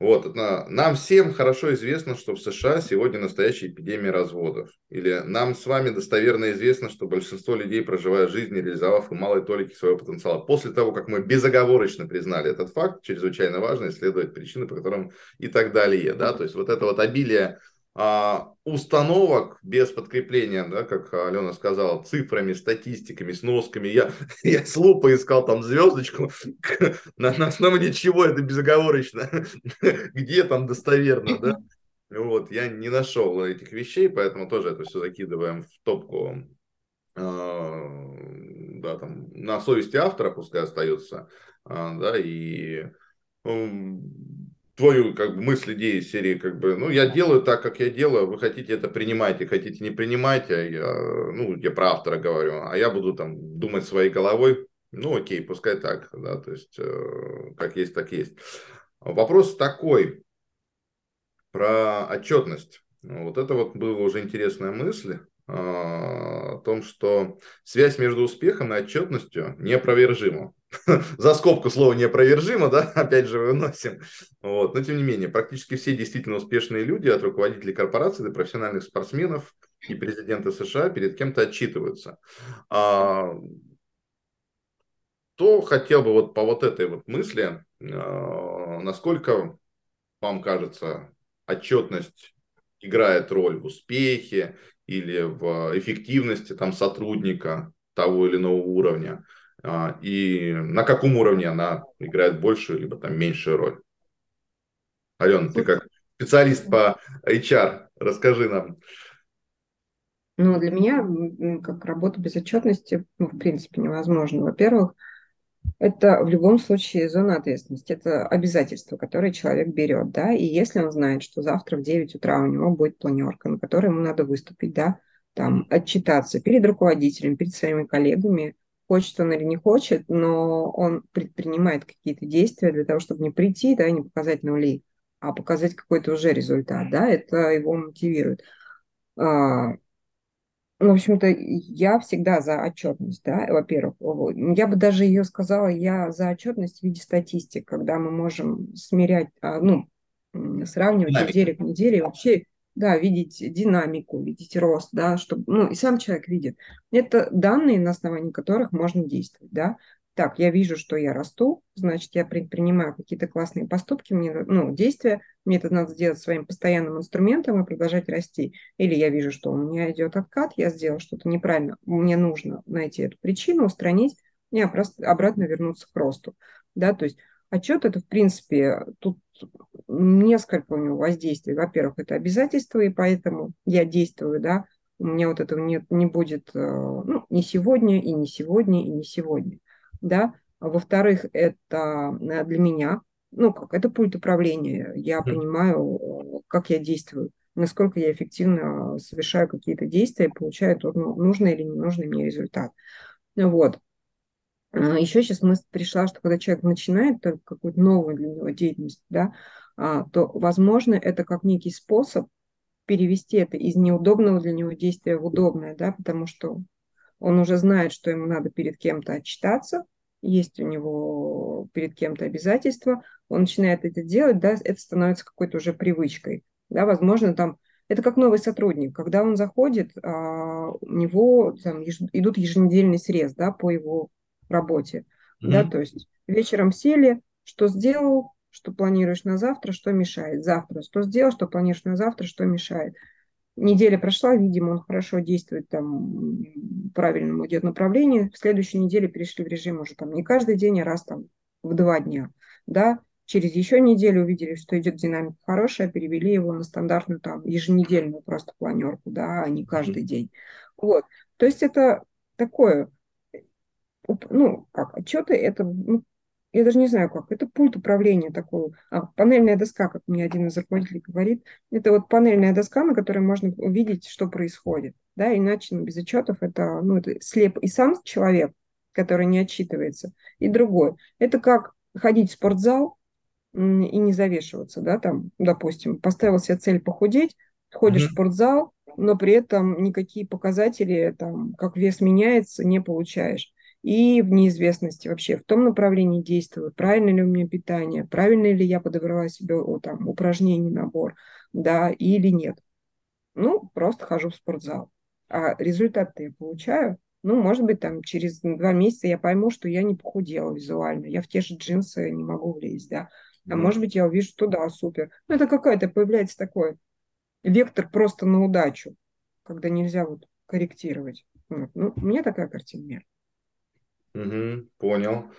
Speaker 1: Вот, на, нам всем хорошо известно, что в США сегодня настоящая эпидемия разводов. Или нам с вами достоверно известно, что большинство людей, проживая жизнь, реализовав и малой толики своего потенциала. После того, как мы безоговорочно признали этот факт, чрезвычайно важно исследовать причины, по которым и так далее. Да? То есть вот это вот обилие установок без подкрепления, да, как Алена сказала, цифрами, статистиками, сносками. Я, я с лупой искал там звездочку, на, на основе чего это безоговорочно, где там достоверно, да. Вот, я не нашел этих вещей, поэтому тоже это все закидываем в топку. А, да, там, на совести автора пускай остается, а, да, и твою как бы мысль, идеи серии, как бы, ну, я делаю так, как я делаю, вы хотите это принимайте, хотите не принимайте, а я, ну, я про автора говорю, а я буду там думать своей головой, ну, окей, пускай так, да, то есть, э, как есть, так есть. Вопрос такой, про отчетность. Вот это вот была уже интересная мысль о том, что связь между успехом и отчетностью неопровержима. за скобку слово неопровержимо, да, опять же выносим. Вот. Но тем не менее, практически все действительно успешные люди, от руководителей корпораций до профессиональных спортсменов и президенты США перед кем-то отчитываются. А, то хотел бы вот по вот этой вот мысли, а, насколько вам кажется, отчетность играет роль в успехе или в эффективности там, сотрудника того или иного уровня – а, и на каком уровне она играет большую либо там меньшую роль. Алена, ты как специалист по HR, расскажи нам.
Speaker 3: Ну, для меня как работа без отчетности, ну, в принципе, невозможно. Во-первых, это в любом случае зона ответственности, это обязательство, которое человек берет, да, и если он знает, что завтра в 9 утра у него будет планерка, на которой ему надо выступить, да, там, отчитаться перед руководителем, перед своими коллегами, хочет он или не хочет, но он предпринимает какие-то действия для того, чтобы не прийти, да, не показать нули, а показать какой-то уже результат, да, это его мотивирует. В общем-то, я всегда за отчетность, да, во-первых. Я бы даже ее сказала, я за отчетность в виде статистик, когда мы можем смирять, а, ну, сравнивать неделю к неделе, вообще да, видеть динамику, видеть рост, да, чтобы, ну, и сам человек видит. Это данные, на основании которых можно действовать, да. Так, я вижу, что я расту, значит, я предпринимаю какие-то классные поступки, мне, ну, действия, мне это надо сделать своим постоянным инструментом и продолжать расти. Или я вижу, что у меня идет откат, я сделал что-то неправильно, мне нужно найти эту причину, устранить, и обратно вернуться к росту, да, то есть Отчет это, в принципе, тут несколько у него воздействий. Во-первых, это обязательство, и поэтому я действую, да, у меня вот этого не, не будет, э, ну, не сегодня, и не сегодня, и не сегодня, да. Во-вторых, это э, для меня ну, как, это пульт управления. Я понимаю, как я действую, насколько я эффективно совершаю какие-то действия и получаю тот ну, нужный или ненужный мне результат. Вот. А, Еще сейчас мысль пришла, что когда человек начинает только какую-то новую для него деятельность, да, а, то, возможно, это как некий способ перевести это из неудобного для него действия в удобное, да, потому что он уже знает, что ему надо перед кем-то отчитаться, есть у него перед кем-то обязательства, он начинает это делать, да, это становится какой-то уже привычкой, да, возможно, там, это как новый сотрудник, когда он заходит, а, у него там еж, идут еженедельный срез, да, по его работе, mm-hmm. да, то есть вечером сели, что сделал, что планируешь на завтра, что мешает, завтра, что сделал, что планируешь на завтра, что мешает, неделя прошла, видимо, он хорошо действует, там, правильно идет направление, в следующей неделе перешли в режим уже там не каждый день, а раз там в два дня, да, через еще неделю увидели, что идет динамика хорошая, перевели его на стандартную там еженедельную просто планерку, да, а не каждый день. Вот, то есть это такое, ну, как, отчеты, это ну, я даже не знаю как, это пульт управления такой, а, панельная доска, как мне один из руководителей говорит, это вот панельная доска, на которой можно увидеть, что происходит, да, иначе ну, без отчетов это, ну, это слеп и сам человек, который не отчитывается, и другой. Это как ходить в спортзал и не завешиваться, да, там, допустим, поставил себе цель похудеть, ходишь mm-hmm. в спортзал, но при этом никакие показатели, там, как вес меняется, не получаешь и в неизвестности вообще, в том направлении действую, правильно ли у меня питание, правильно ли я подобрала себе о, там, упражнений, набор, да, или нет. Ну, просто хожу в спортзал. А результат я получаю, ну, может быть, там через два месяца я пойму, что я не похудела визуально, я в те же джинсы не могу влезть, да. А mm. может быть, я увижу, что да, супер. Ну, это какая-то появляется такой вектор просто на удачу, когда нельзя вот корректировать. Вот. Ну, у меня такая картина мира.
Speaker 1: Угу, понял.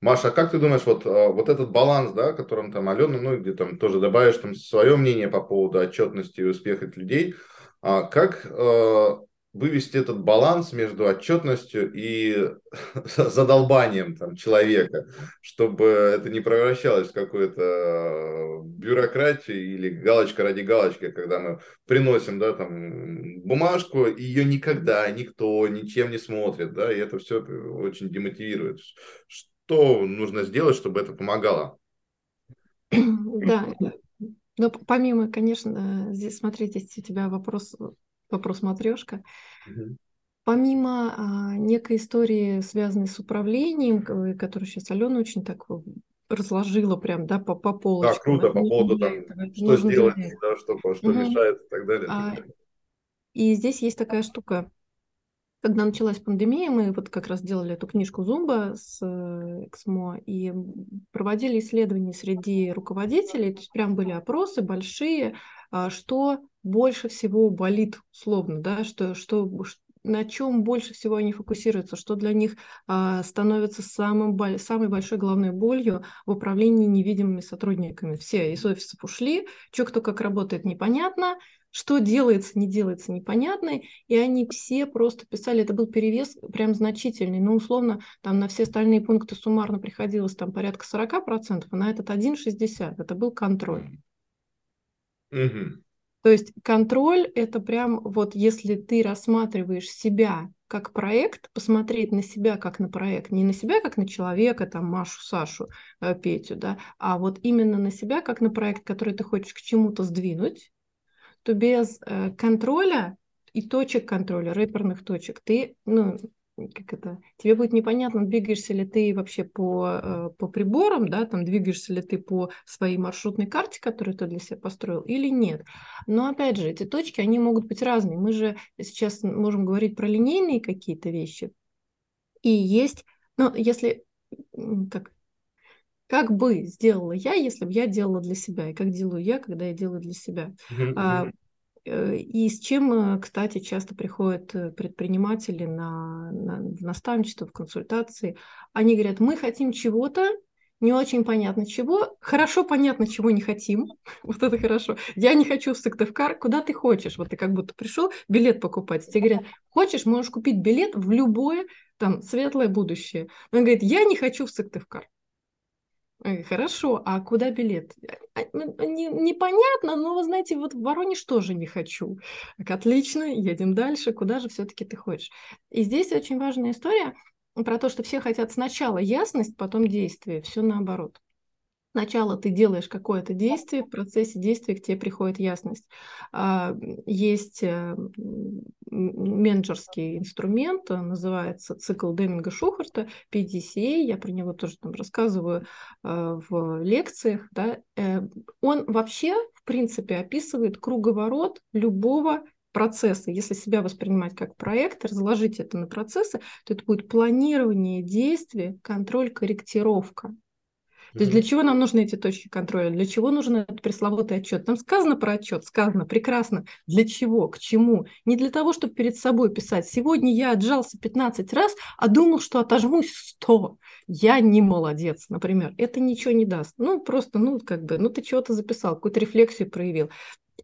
Speaker 1: Маша, а как ты думаешь, вот, а, вот этот баланс, да, которым там Алена, ну, где там тоже добавишь там свое мнение по поводу отчетности и успеха людей, а как э, вывести этот баланс между отчетностью и задолбанием там, человека, чтобы это не превращалось в какую-то бюрократию или галочка ради галочки, когда мы приносим да, там, бумажку, и ее никогда никто ничем не смотрит, да, и это все очень демотивирует. Что нужно сделать, чтобы это помогало?
Speaker 2: Да, но помимо, конечно, здесь, смотрите, у тебя вопрос вопрос матрешка. Угу. Помимо а, некой истории, связанной с управлением, которую сейчас Алена очень так разложила прям, да, по, по полочкам.
Speaker 1: Да, круто, по поводу там, что сделать, да, что, что угу. мешает и так далее. А,
Speaker 2: и здесь есть такая штука. Когда началась пандемия, мы вот как раз делали эту книжку Зумба с э, Эксмо и проводили исследования среди руководителей, то есть прям были опросы большие, а, что больше всего болит условно, да, что, что, на чем больше всего они фокусируются, что для них а, становится самым, самой большой главной болью в управлении невидимыми сотрудниками. Все из офисов ушли, что кто как работает непонятно, что делается, не делается, непонятно, и они все просто писали, это был перевес прям значительный, ну, условно, там на все остальные пункты суммарно приходилось там порядка 40%, а на этот 1,60%, это был контроль.
Speaker 1: Угу.
Speaker 2: То есть контроль – это прям вот если ты рассматриваешь себя как проект, посмотреть на себя как на проект, не на себя как на человека, там, Машу, Сашу, э, Петю, да, а вот именно на себя как на проект, который ты хочешь к чему-то сдвинуть, то без э, контроля и точек контроля, рэперных точек, ты, ну, как это, тебе будет непонятно, двигаешься ли ты вообще по, э, по приборам, да, там двигаешься ли ты по своей маршрутной карте, которую ты для себя построил, или нет. Но опять же, эти точки, они могут быть разные. Мы же сейчас можем говорить про линейные какие-то вещи. И есть, ну, если, как, как бы сделала я, если бы я делала для себя, и как делаю я, когда я делаю для себя. Mm-hmm. Э, и с чем, э, кстати, часто приходят э, предприниматели на, на в наставничество, в консультации. Они говорят, мы хотим чего-то, не очень понятно чего, хорошо понятно, чего не хотим, вот это хорошо. Я не хочу в Сыктывкар, куда ты хочешь? Вот ты как будто пришел билет покупать, тебе говорят, хочешь, можешь купить билет в любое там светлое будущее. Он говорит, я не хочу в Сыктывкар. Хорошо, а куда билет? А, ну, не, непонятно, но, вы знаете, вот в Воронеж тоже не хочу. Так, отлично, едем дальше. Куда же все-таки ты хочешь? И здесь очень важная история про то, что все хотят сначала ясность, потом действие. Все наоборот. Сначала ты делаешь какое-то действие, в процессе действия к тебе приходит ясность. А, есть э, менеджерский инструмент, называется цикл Деминга Шухарта, PDCA, я про него тоже там рассказываю э, в лекциях. Да. Э, он вообще, в принципе, описывает круговорот любого процесса. Если себя воспринимать как проект, разложить это на процессы, то это будет планирование действия, контроль, корректировка. То есть для чего нам нужны эти точки контроля? Для чего нужен этот пресловутый отчет? Там сказано про отчет, сказано прекрасно. Для чего? К чему? Не для того, чтобы перед собой писать. Сегодня я отжался 15 раз, а думал, что отожмусь 100. Я не молодец, например. Это ничего не даст. Ну, просто, ну, как бы, ну, ты чего-то записал, какую-то рефлексию проявил.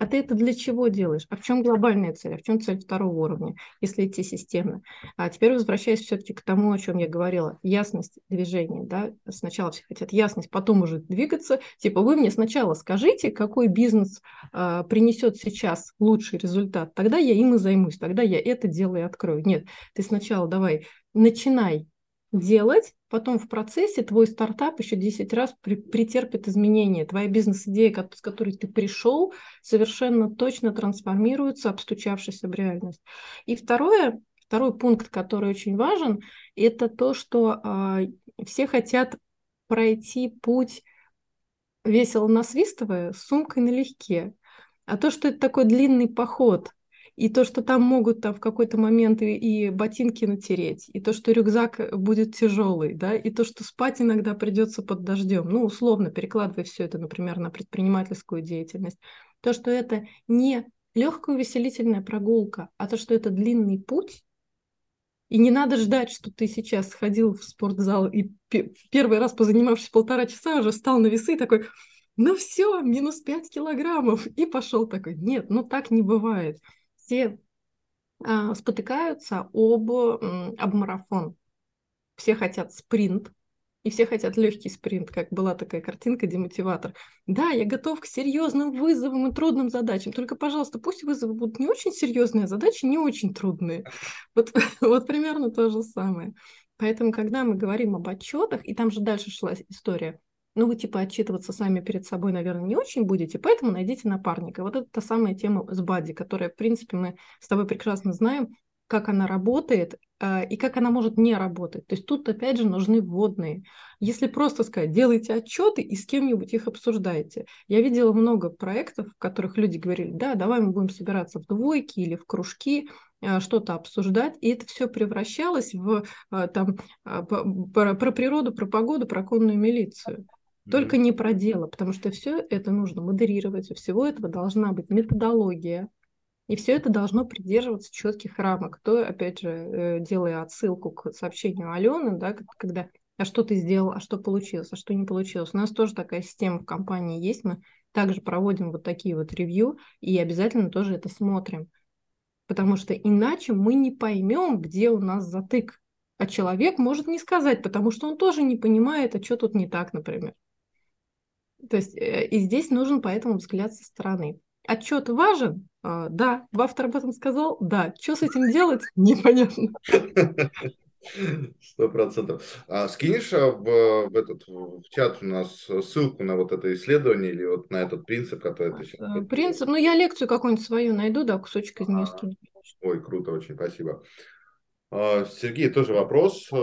Speaker 2: А ты это для чего делаешь? А в чем глобальная цель? А в чем цель второго уровня, если идти системно? А теперь возвращаясь все-таки к тому, о чем я говорила. Ясность движения. Да? Сначала все хотят ясность, потом уже двигаться. Типа вы мне сначала скажите, какой бизнес а, принесет сейчас лучший результат. Тогда я им и займусь. Тогда я это дело и открою. Нет, ты сначала давай начинай делать, потом в процессе твой стартап еще 10 раз при, претерпит изменения. Твоя бизнес-идея, с которой ты пришел, совершенно точно трансформируется, обстучавшись об реальность. И второе, второй пункт, который очень важен, это то, что э, все хотят пройти путь весело насвистывая, с сумкой налегке. А то, что это такой длинный поход – и то, что там могут там в какой-то момент и, и ботинки натереть, и то, что рюкзак будет тяжелый, да, и то, что спать иногда придется под дождем, ну, условно перекладывая все это, например, на предпринимательскую деятельность, то, что это не легкая увеселительная прогулка, а то, что это длинный путь, и не надо ждать, что ты сейчас сходил в спортзал и первый раз позанимавшись полтора часа уже встал на весы и такой, ну все, минус 5 килограммов, и пошел такой. Нет, ну так не бывает все а, спотыкаются об, об марафон. Все хотят спринт, и все хотят легкий спринт, как была такая картинка демотиватор. Да, я готов к серьезным вызовам и трудным задачам. Только, пожалуйста, пусть вызовы будут не очень серьезные, а задачи не очень трудные. Вот, вот примерно то же самое. Поэтому, когда мы говорим об отчетах, и там же дальше шла история, ну, вы типа отчитываться сами перед собой, наверное, не очень будете, поэтому найдите напарника. Вот это та самая тема с Бадди, которая, в принципе, мы с тобой прекрасно знаем, как она работает э, и как она может не работать. То есть тут, опять же, нужны вводные. Если просто сказать, делайте отчеты и с кем-нибудь их обсуждайте. Я видела много проектов, в которых люди говорили, да, давай мы будем собираться в двойки или в кружки, э, что-то обсуждать, и это все превращалось в э, там, про природу, про погоду, про конную милицию. Только не про дело, потому что все это нужно модерировать, у всего этого должна быть методология, и все это должно придерживаться четких рамок. То, опять же, э, делая отсылку к сообщению Алены, да, когда а что ты сделал, а что получилось, а что не получилось. У нас тоже такая система в компании есть, мы также проводим вот такие вот ревью и обязательно тоже это смотрим. Потому что иначе мы не поймем, где у нас затык. А человек может не сказать, потому что он тоже не понимает, а что тут не так, например. То есть э, и здесь нужен поэтому взгляд со стороны. Отчет важен? А, да. Автор об этом сказал? Да. Что с этим делать? Непонятно.
Speaker 1: Сто процентов. А скинешь а, в, в этот в чат у нас ссылку на вот это исследование или вот на этот принцип, который ты сейчас...
Speaker 2: Принцип, ну я лекцию какую-нибудь свою найду, да, кусочек из нее скину.
Speaker 1: Ой, круто, очень спасибо. А, Сергей, тоже вопрос э,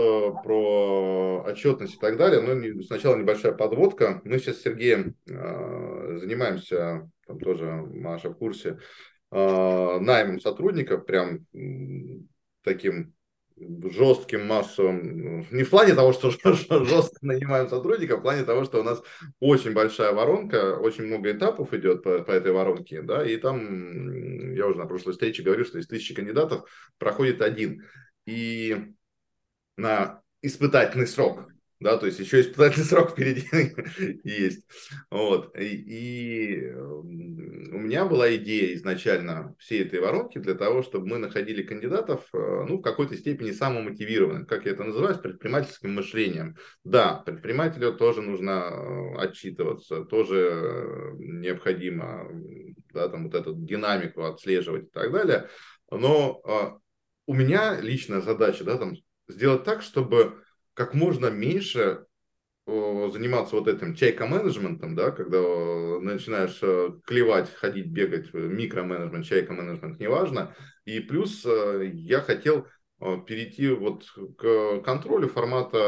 Speaker 1: про отчетность и так далее. Но сначала небольшая подводка. Мы сейчас с Сергеем э, занимаемся, там тоже Маша в курсе, э, наймом сотрудников, прям таким жестким массовым, не в плане того, что жестко нанимаем сотрудников, а в плане того, что у нас очень большая воронка, очень много этапов идет по, по этой воронке, да, и там, я уже на прошлой встрече говорил, что из тысячи кандидатов проходит один и на испытательный срок, да, то есть еще испытательный срок впереди есть, вот, и, и у меня была идея изначально всей этой воронки для того, чтобы мы находили кандидатов, э, ну, в какой-то степени самомотивированных, как я это называю, с предпринимательским мышлением. Да, предпринимателю тоже нужно э, отчитываться, тоже необходимо, да, там вот эту динамику отслеживать и так далее. Но у меня личная задача, да, там, сделать так, чтобы как можно меньше заниматься вот этим чайка-менеджментом, да, когда начинаешь э, клевать, ходить, бегать, э, микроменеджмент, чайка-менеджмент, неважно. И плюс э, я хотел перейти вот к контролю формата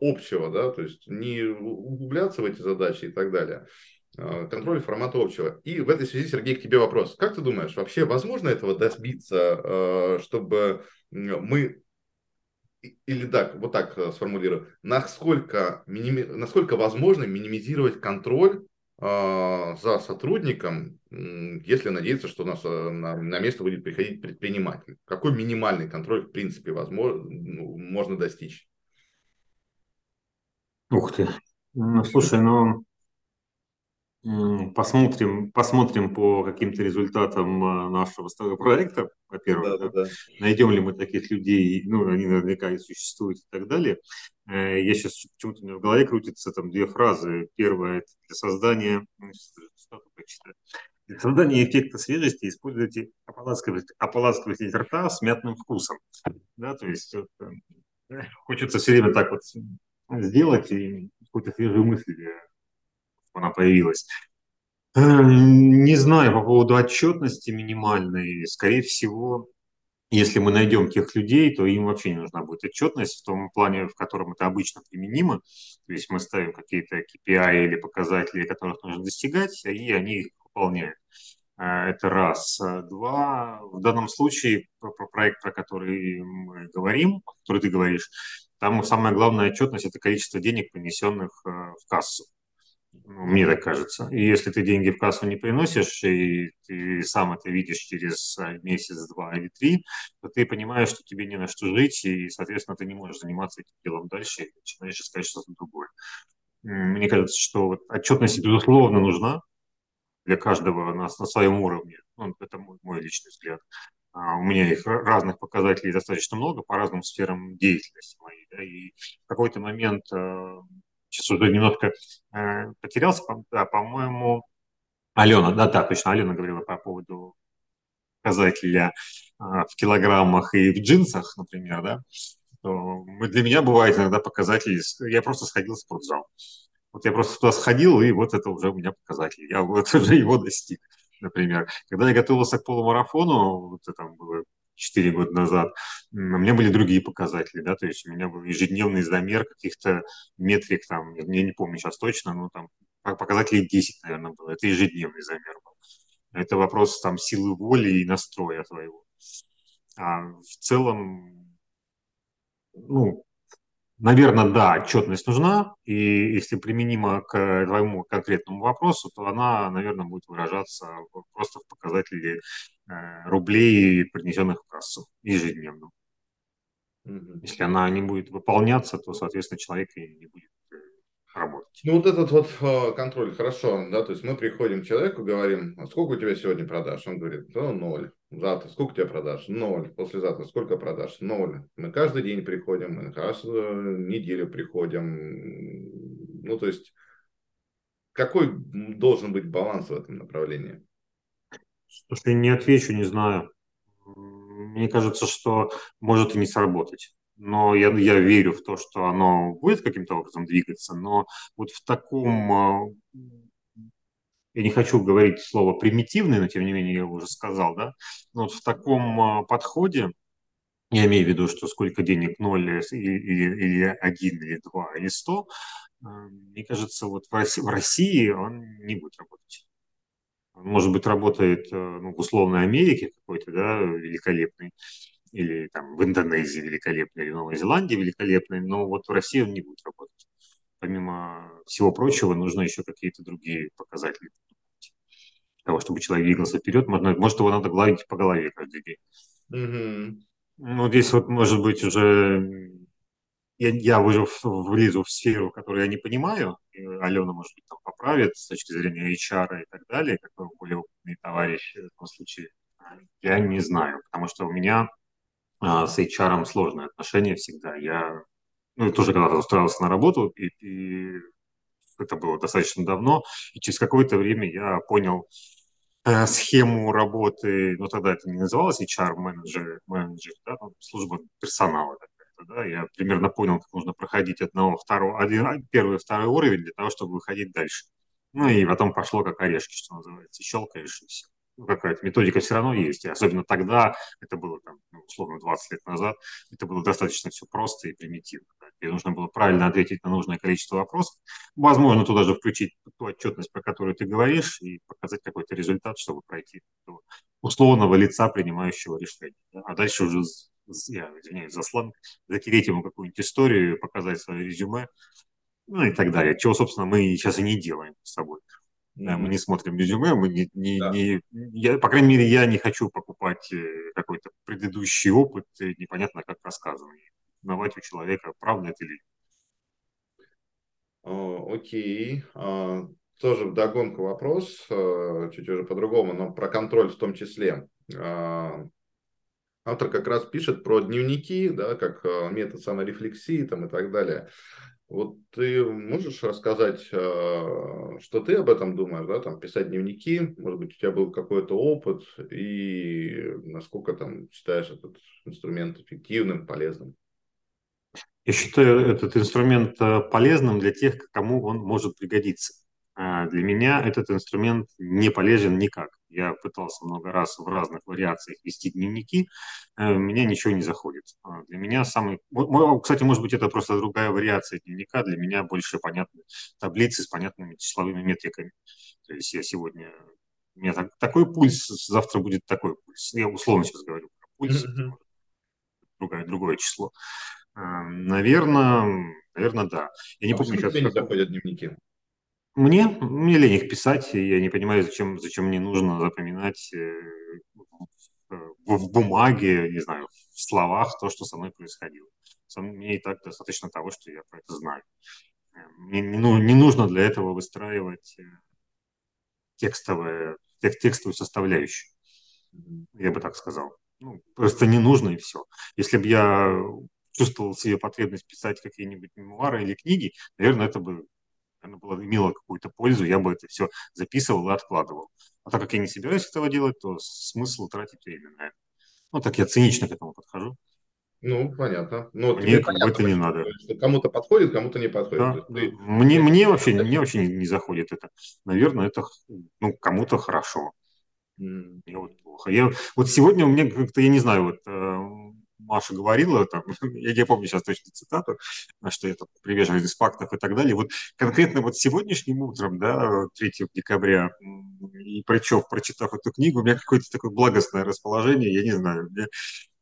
Speaker 1: общего, да, то есть не углубляться в эти задачи и так далее. Контроль формата общего. И в этой связи, Сергей, к тебе вопрос. Как ты думаешь, вообще возможно этого добиться, чтобы мы или так, вот так э, сформулирую, насколько, миними, насколько возможно минимизировать контроль э, за сотрудником, если надеяться, что у нас э, на, на место будет приходить предприниматель. Какой минимальный контроль, в принципе, возможно, ну, можно достичь?
Speaker 4: Ух ты. Ну, слушай, ну, Посмотрим, посмотрим по каким-то результатам а, нашего проекта, во-первых. Да, да, да. Найдем ли мы таких людей, ну, они наверняка и существуют и так далее. Э, я сейчас почему-то у меня в голове крутится там две фразы. Первая – это для создания, ну, для создания эффекта свежести используйте ополаскиватель, ополаскиватель рта с мятным вкусом. Да, то есть вот, э, хочется все время так вот сделать и какую-то свежую мысль э, она появилась. Э, не знаю по поводу отчетности минимальной. Скорее всего, если мы найдем тех людей, то им вообще не нужна будет отчетность в том плане, в котором это обычно применимо. То есть мы ставим какие-то KPI или показатели, которых нужно достигать, и они их выполняют. Э, это раз. Два. В данном случае про проект, про который мы говорим, который ты говоришь, там самая главная отчетность – это количество денег, принесенных э, в кассу. Ну, мне так кажется. И если ты деньги в кассу не приносишь, и ты сам это видишь через а, месяц, два или три, то ты понимаешь, что тебе не на что жить, и, соответственно, ты не можешь заниматься этим делом дальше, и начинаешь искать что-то другое. Мне кажется, что отчетность, безусловно, нужна для каждого на, на своем уровне. Ну, это мой, мой личный взгляд. А, у меня их разных показателей достаточно много по разным сферам деятельности моей. Да, и в какой-то момент а, сейчас уже немножко э, потерялся, да, по-моему, Алена, да, да, точно, Алена говорила по поводу показателя э, в килограммах и в джинсах, например, да, то для меня бывает иногда показатель, я просто сходил в спортзал. Вот я просто туда сходил, и вот это уже у меня показатель. Я вот уже его достиг, например. Когда я готовился к полумарафону, вот это было 4 года назад, у меня были другие показатели, да, то есть у меня был ежедневный замер каких-то метрик, там, я не помню сейчас точно, но там показателей 10, наверное, было. Это ежедневный замер был. Это вопрос там силы воли и настроя твоего. А в целом, ну, Наверное, да, отчетность нужна, и если применима к твоему конкретному вопросу, то она, наверное, будет выражаться просто в показателе э, рублей, принесенных в кассу ежедневно. Если она не будет выполняться, то, соответственно, человек и не будет работать.
Speaker 1: Ну, вот этот вот э, контроль, хорошо, да, то есть мы приходим к человеку, говорим, а сколько у тебя сегодня продаж? Он говорит, ну, ноль. Завтра сколько у тебя продаж? Ноль. Послезавтра сколько продаж? Ноль. Мы каждый день приходим, мы каждую неделю приходим. Ну, то есть, какой должен быть баланс в этом направлении?
Speaker 4: Слушай, не отвечу, не знаю. Мне кажется, что может и не сработать но я, я верю в то, что оно будет каким-то образом двигаться, но вот в таком, а, я не хочу говорить слово примитивный, но тем не менее я его уже сказал, да, но вот в таком а, подходе, я имею в виду, что сколько денег, ноль или, или, или один, или два, или сто, а, мне кажется, вот в России, он не будет работать. Может быть, работает ну, в условной Америке какой-то, да, великолепный, или там в Индонезии великолепный, или в Новой Зеландии великолепный, но вот в России он не будет работать. Помимо всего прочего, нужно еще какие-то другие показатели того, чтобы человек двигался вперед. Может, его надо гладить по голове каждый день. Mm-hmm. Ну, здесь вот, может быть, уже я, я уже влезу в сферу, которую я не понимаю, Алена, может быть, там поправит с точки зрения HR и так далее, как более опытный товарищ в этом случае, я не знаю, потому что у меня а, с HR сложные отношения всегда. Я ну, тоже когда-то устраивался на работу, и, и это было достаточно давно, и через какое-то время я понял э, схему работы, ну, тогда это не называлось HR-менеджер, менеджер, да, служба персонала, да, я примерно понял, как нужно проходить одного, второго, один, первый, второй уровень для того, чтобы выходить дальше. Ну и потом пошло как орешки, что называется, щелкаешь и все ну, какая-то методика все равно есть. И особенно тогда, это было там, ну, условно 20 лет назад, это было достаточно все просто и примитивно. Тебе нужно было правильно ответить на нужное количество вопросов. Возможно, туда же включить ту отчетность, про которую ты говоришь, и показать какой-то результат, чтобы пройти до условного лица, принимающего решение. А дальше уже, я извиняюсь за сланг, затереть ему какую-нибудь историю, показать свое резюме, ну и так далее. Чего, собственно, мы сейчас и не делаем с собой. Да, мы не смотрим резюме, мы не, не, да. не я, по крайней мере, я не хочу покупать э, какой-то предыдущий опыт, непонятно как рассказанный. Узнавать у человека, правда это или
Speaker 1: нет. Окей. А, тоже вдогонку вопрос, а, чуть уже по-другому, но про контроль в том числе. А, автор как раз пишет про дневники, да, как метод саморефлексии там, и так далее. Вот ты можешь рассказать, а, что ты об этом думаешь, да, там, писать дневники, может быть, у тебя был какой-то опыт, и насколько там считаешь этот инструмент эффективным, полезным?
Speaker 4: Я считаю этот инструмент э, полезным для тех, кому он может пригодиться. А для меня этот инструмент не полезен никак. Я пытался много раз в разных вариациях вести дневники, э, у меня ничего не заходит. А для меня самый... Кстати, может быть, это просто другая вариация дневника, для меня больше понятны таблицы с понятными числовыми метриками. То есть я сегодня... У меня так, такой пульс, завтра будет такой пульс. Я условно сейчас говорю про пульс, mm-hmm. другое, другое число. Наверное, наверное, да.
Speaker 1: Я не а помню, сейчас... не заходят дневники?
Speaker 4: Мне, мне лень их писать, я не понимаю, зачем, зачем мне нужно запоминать э, в, в бумаге, не знаю, в словах то, что со мной происходило. Мне и так достаточно того, что я про это знаю. Э, мне не, ну, не нужно для этого выстраивать э, текстовые, тек, текстовую составляющую. Я бы так сказал. Ну, просто не нужно и все. Если бы я чувствовал себе потребность писать какие-нибудь мемуары или книги, наверное, это бы оно было, имело какую-то пользу, я бы это все записывал и откладывал. А так как я не собираюсь этого делать, то смысл тратить время на это. Ну, так я цинично к этому подхожу.
Speaker 1: Ну, понятно. Но
Speaker 4: мне как бы это не надо.
Speaker 1: Кому-то подходит, кому-то не подходит. Да,
Speaker 4: ты... мне, мне вообще, мне вообще не, не заходит это. Наверное, это ну, кому-то хорошо. Mm. Мне вот плохо. Я, вот сегодня у меня как-то, я не знаю, вот э, Маша говорила, там, я не помню сейчас точно цитату, что я там приверженец из фактов и так далее. Вот конкретно вот сегодняшним утром, да, 3 декабря, и прочев, прочитав эту книгу, у меня какое-то такое благостное расположение, я не знаю, мне,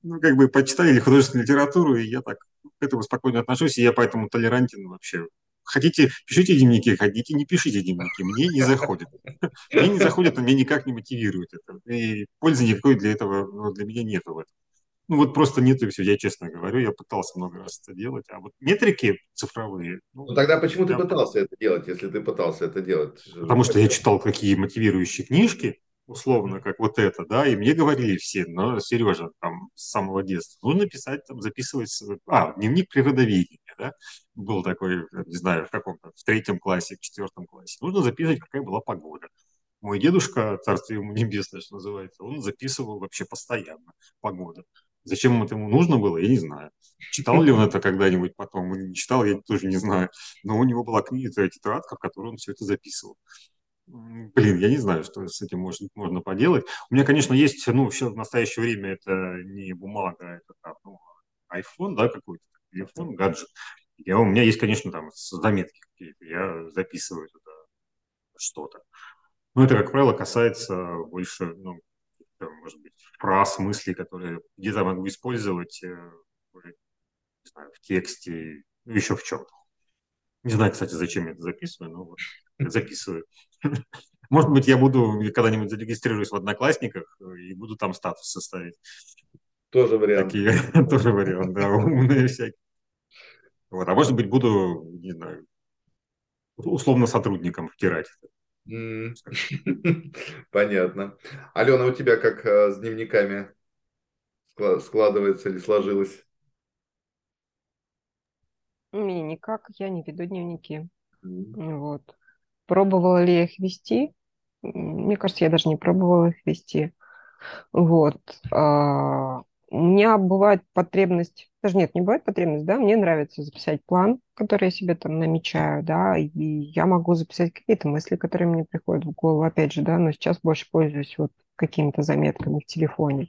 Speaker 4: ну, как бы почитали художественную литературу, и я так к этому спокойно отношусь, и я поэтому толерантен вообще Хотите, пишите дневники, хотите, не пишите дневники. Мне не заходит. Мне не заходит, он меня никак не мотивирует это. И пользы никакой для этого, ну, для меня нет в этом. Ну вот просто нет и все, я честно говорю, я пытался много раз это делать, а вот метрики цифровые.
Speaker 1: Ну, ну тогда почему я... ты пытался это делать, если ты пытался это делать?
Speaker 4: Потому что я читал какие мотивирующие книжки, условно, как вот это, да, и мне говорили все, но, Сережа, там, с самого детства, нужно писать, там, записывать, а, дневник природоведения, да, был такой, не знаю, в каком-то, в третьем классе, в четвертом классе, нужно записывать, какая была погода. Мой дедушка, царствие ему небесное, что называется, он записывал вообще постоянно погоду. Зачем это ему нужно было, я не знаю. Читал ли он это когда-нибудь потом, или не читал, я тоже не знаю. Но у него была книга, тетрадка, в которой он все это записывал. Блин, я не знаю, что с этим можно, можно поделать. У меня, конечно, есть, ну, все в настоящее время это не бумага, это там, ну, iPhone, да, какой-то, телефон, гаджет. Я, у меня есть, конечно, там заметки какие-то, я записываю туда что-то. Но это, как правило, касается больше, ну, может быть, фраз, мыслей, которые где-то могу использовать э, не знаю, в тексте, ну, еще в чем-то. Не знаю, кстати, зачем я это записываю, но вот записываю. Может быть, я буду когда-нибудь зарегистрируюсь в Одноклассниках э, и буду там статус составить.
Speaker 1: Тоже вариант.
Speaker 4: Такие, тоже вариант, да, умные всякие. Вот, а может быть, буду, не знаю, условно сотрудникам втирать.
Speaker 1: Понятно. Алена, у тебя как э, с дневниками складывается или сложилось?
Speaker 3: Меня никак, я не веду дневники. Вот. Пробовала ли я их вести? Мне кажется, я даже не пробовала их вести. Вот. А, у меня бывает потребность, даже нет, не бывает потребность, да, мне нравится записать план, который я себе там намечаю, да, и я могу записать какие-то мысли, которые мне приходят в голову, опять же, да, но сейчас больше пользуюсь вот какими-то заметками в телефоне.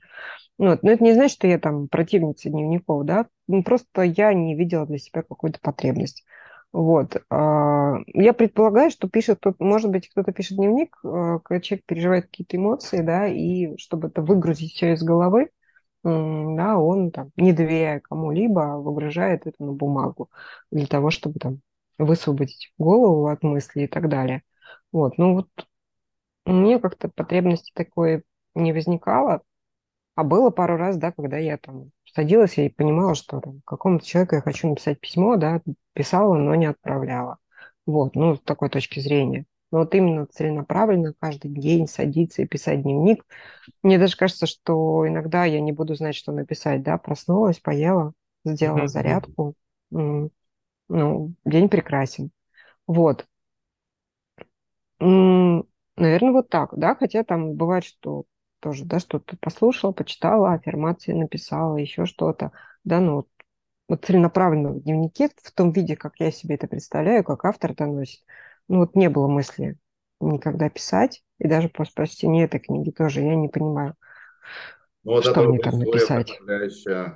Speaker 3: Вот. Но это не значит, что я там противница дневников, да, ну, просто я не видела для себя какую-то потребность. Вот. А, я предполагаю, что пишет может быть, кто-то пишет дневник, а, когда человек переживает какие-то эмоции, да, и чтобы это выгрузить все из головы, да, он там, не доверяя кому-либо, выгружает это на бумагу для того, чтобы там высвободить голову от мыслей и так далее. Вот, ну вот меня как-то потребности такой не возникало, а было пару раз, да, когда я там садилась и понимала, что там, какому-то человеку я хочу написать письмо, да, писала, но не отправляла. Вот, ну, с такой точки зрения. Но вот именно целенаправленно каждый день садиться и писать дневник. Мне даже кажется, что иногда я не буду знать, что написать, да, проснулась, поела, сделала зарядку. Ну, день прекрасен. Вот. Наверное, вот так, да, хотя там бывает, что тоже, да, что-то послушала, почитала, аффирмации написала, еще что-то, да, ну вот, вот целенаправленно в дневнике, в том виде, как я себе это представляю, как автор это носит, ну вот не было мысли никогда писать, и даже по прочтении этой книги тоже я не понимаю,
Speaker 1: ну, вот что мне там написать.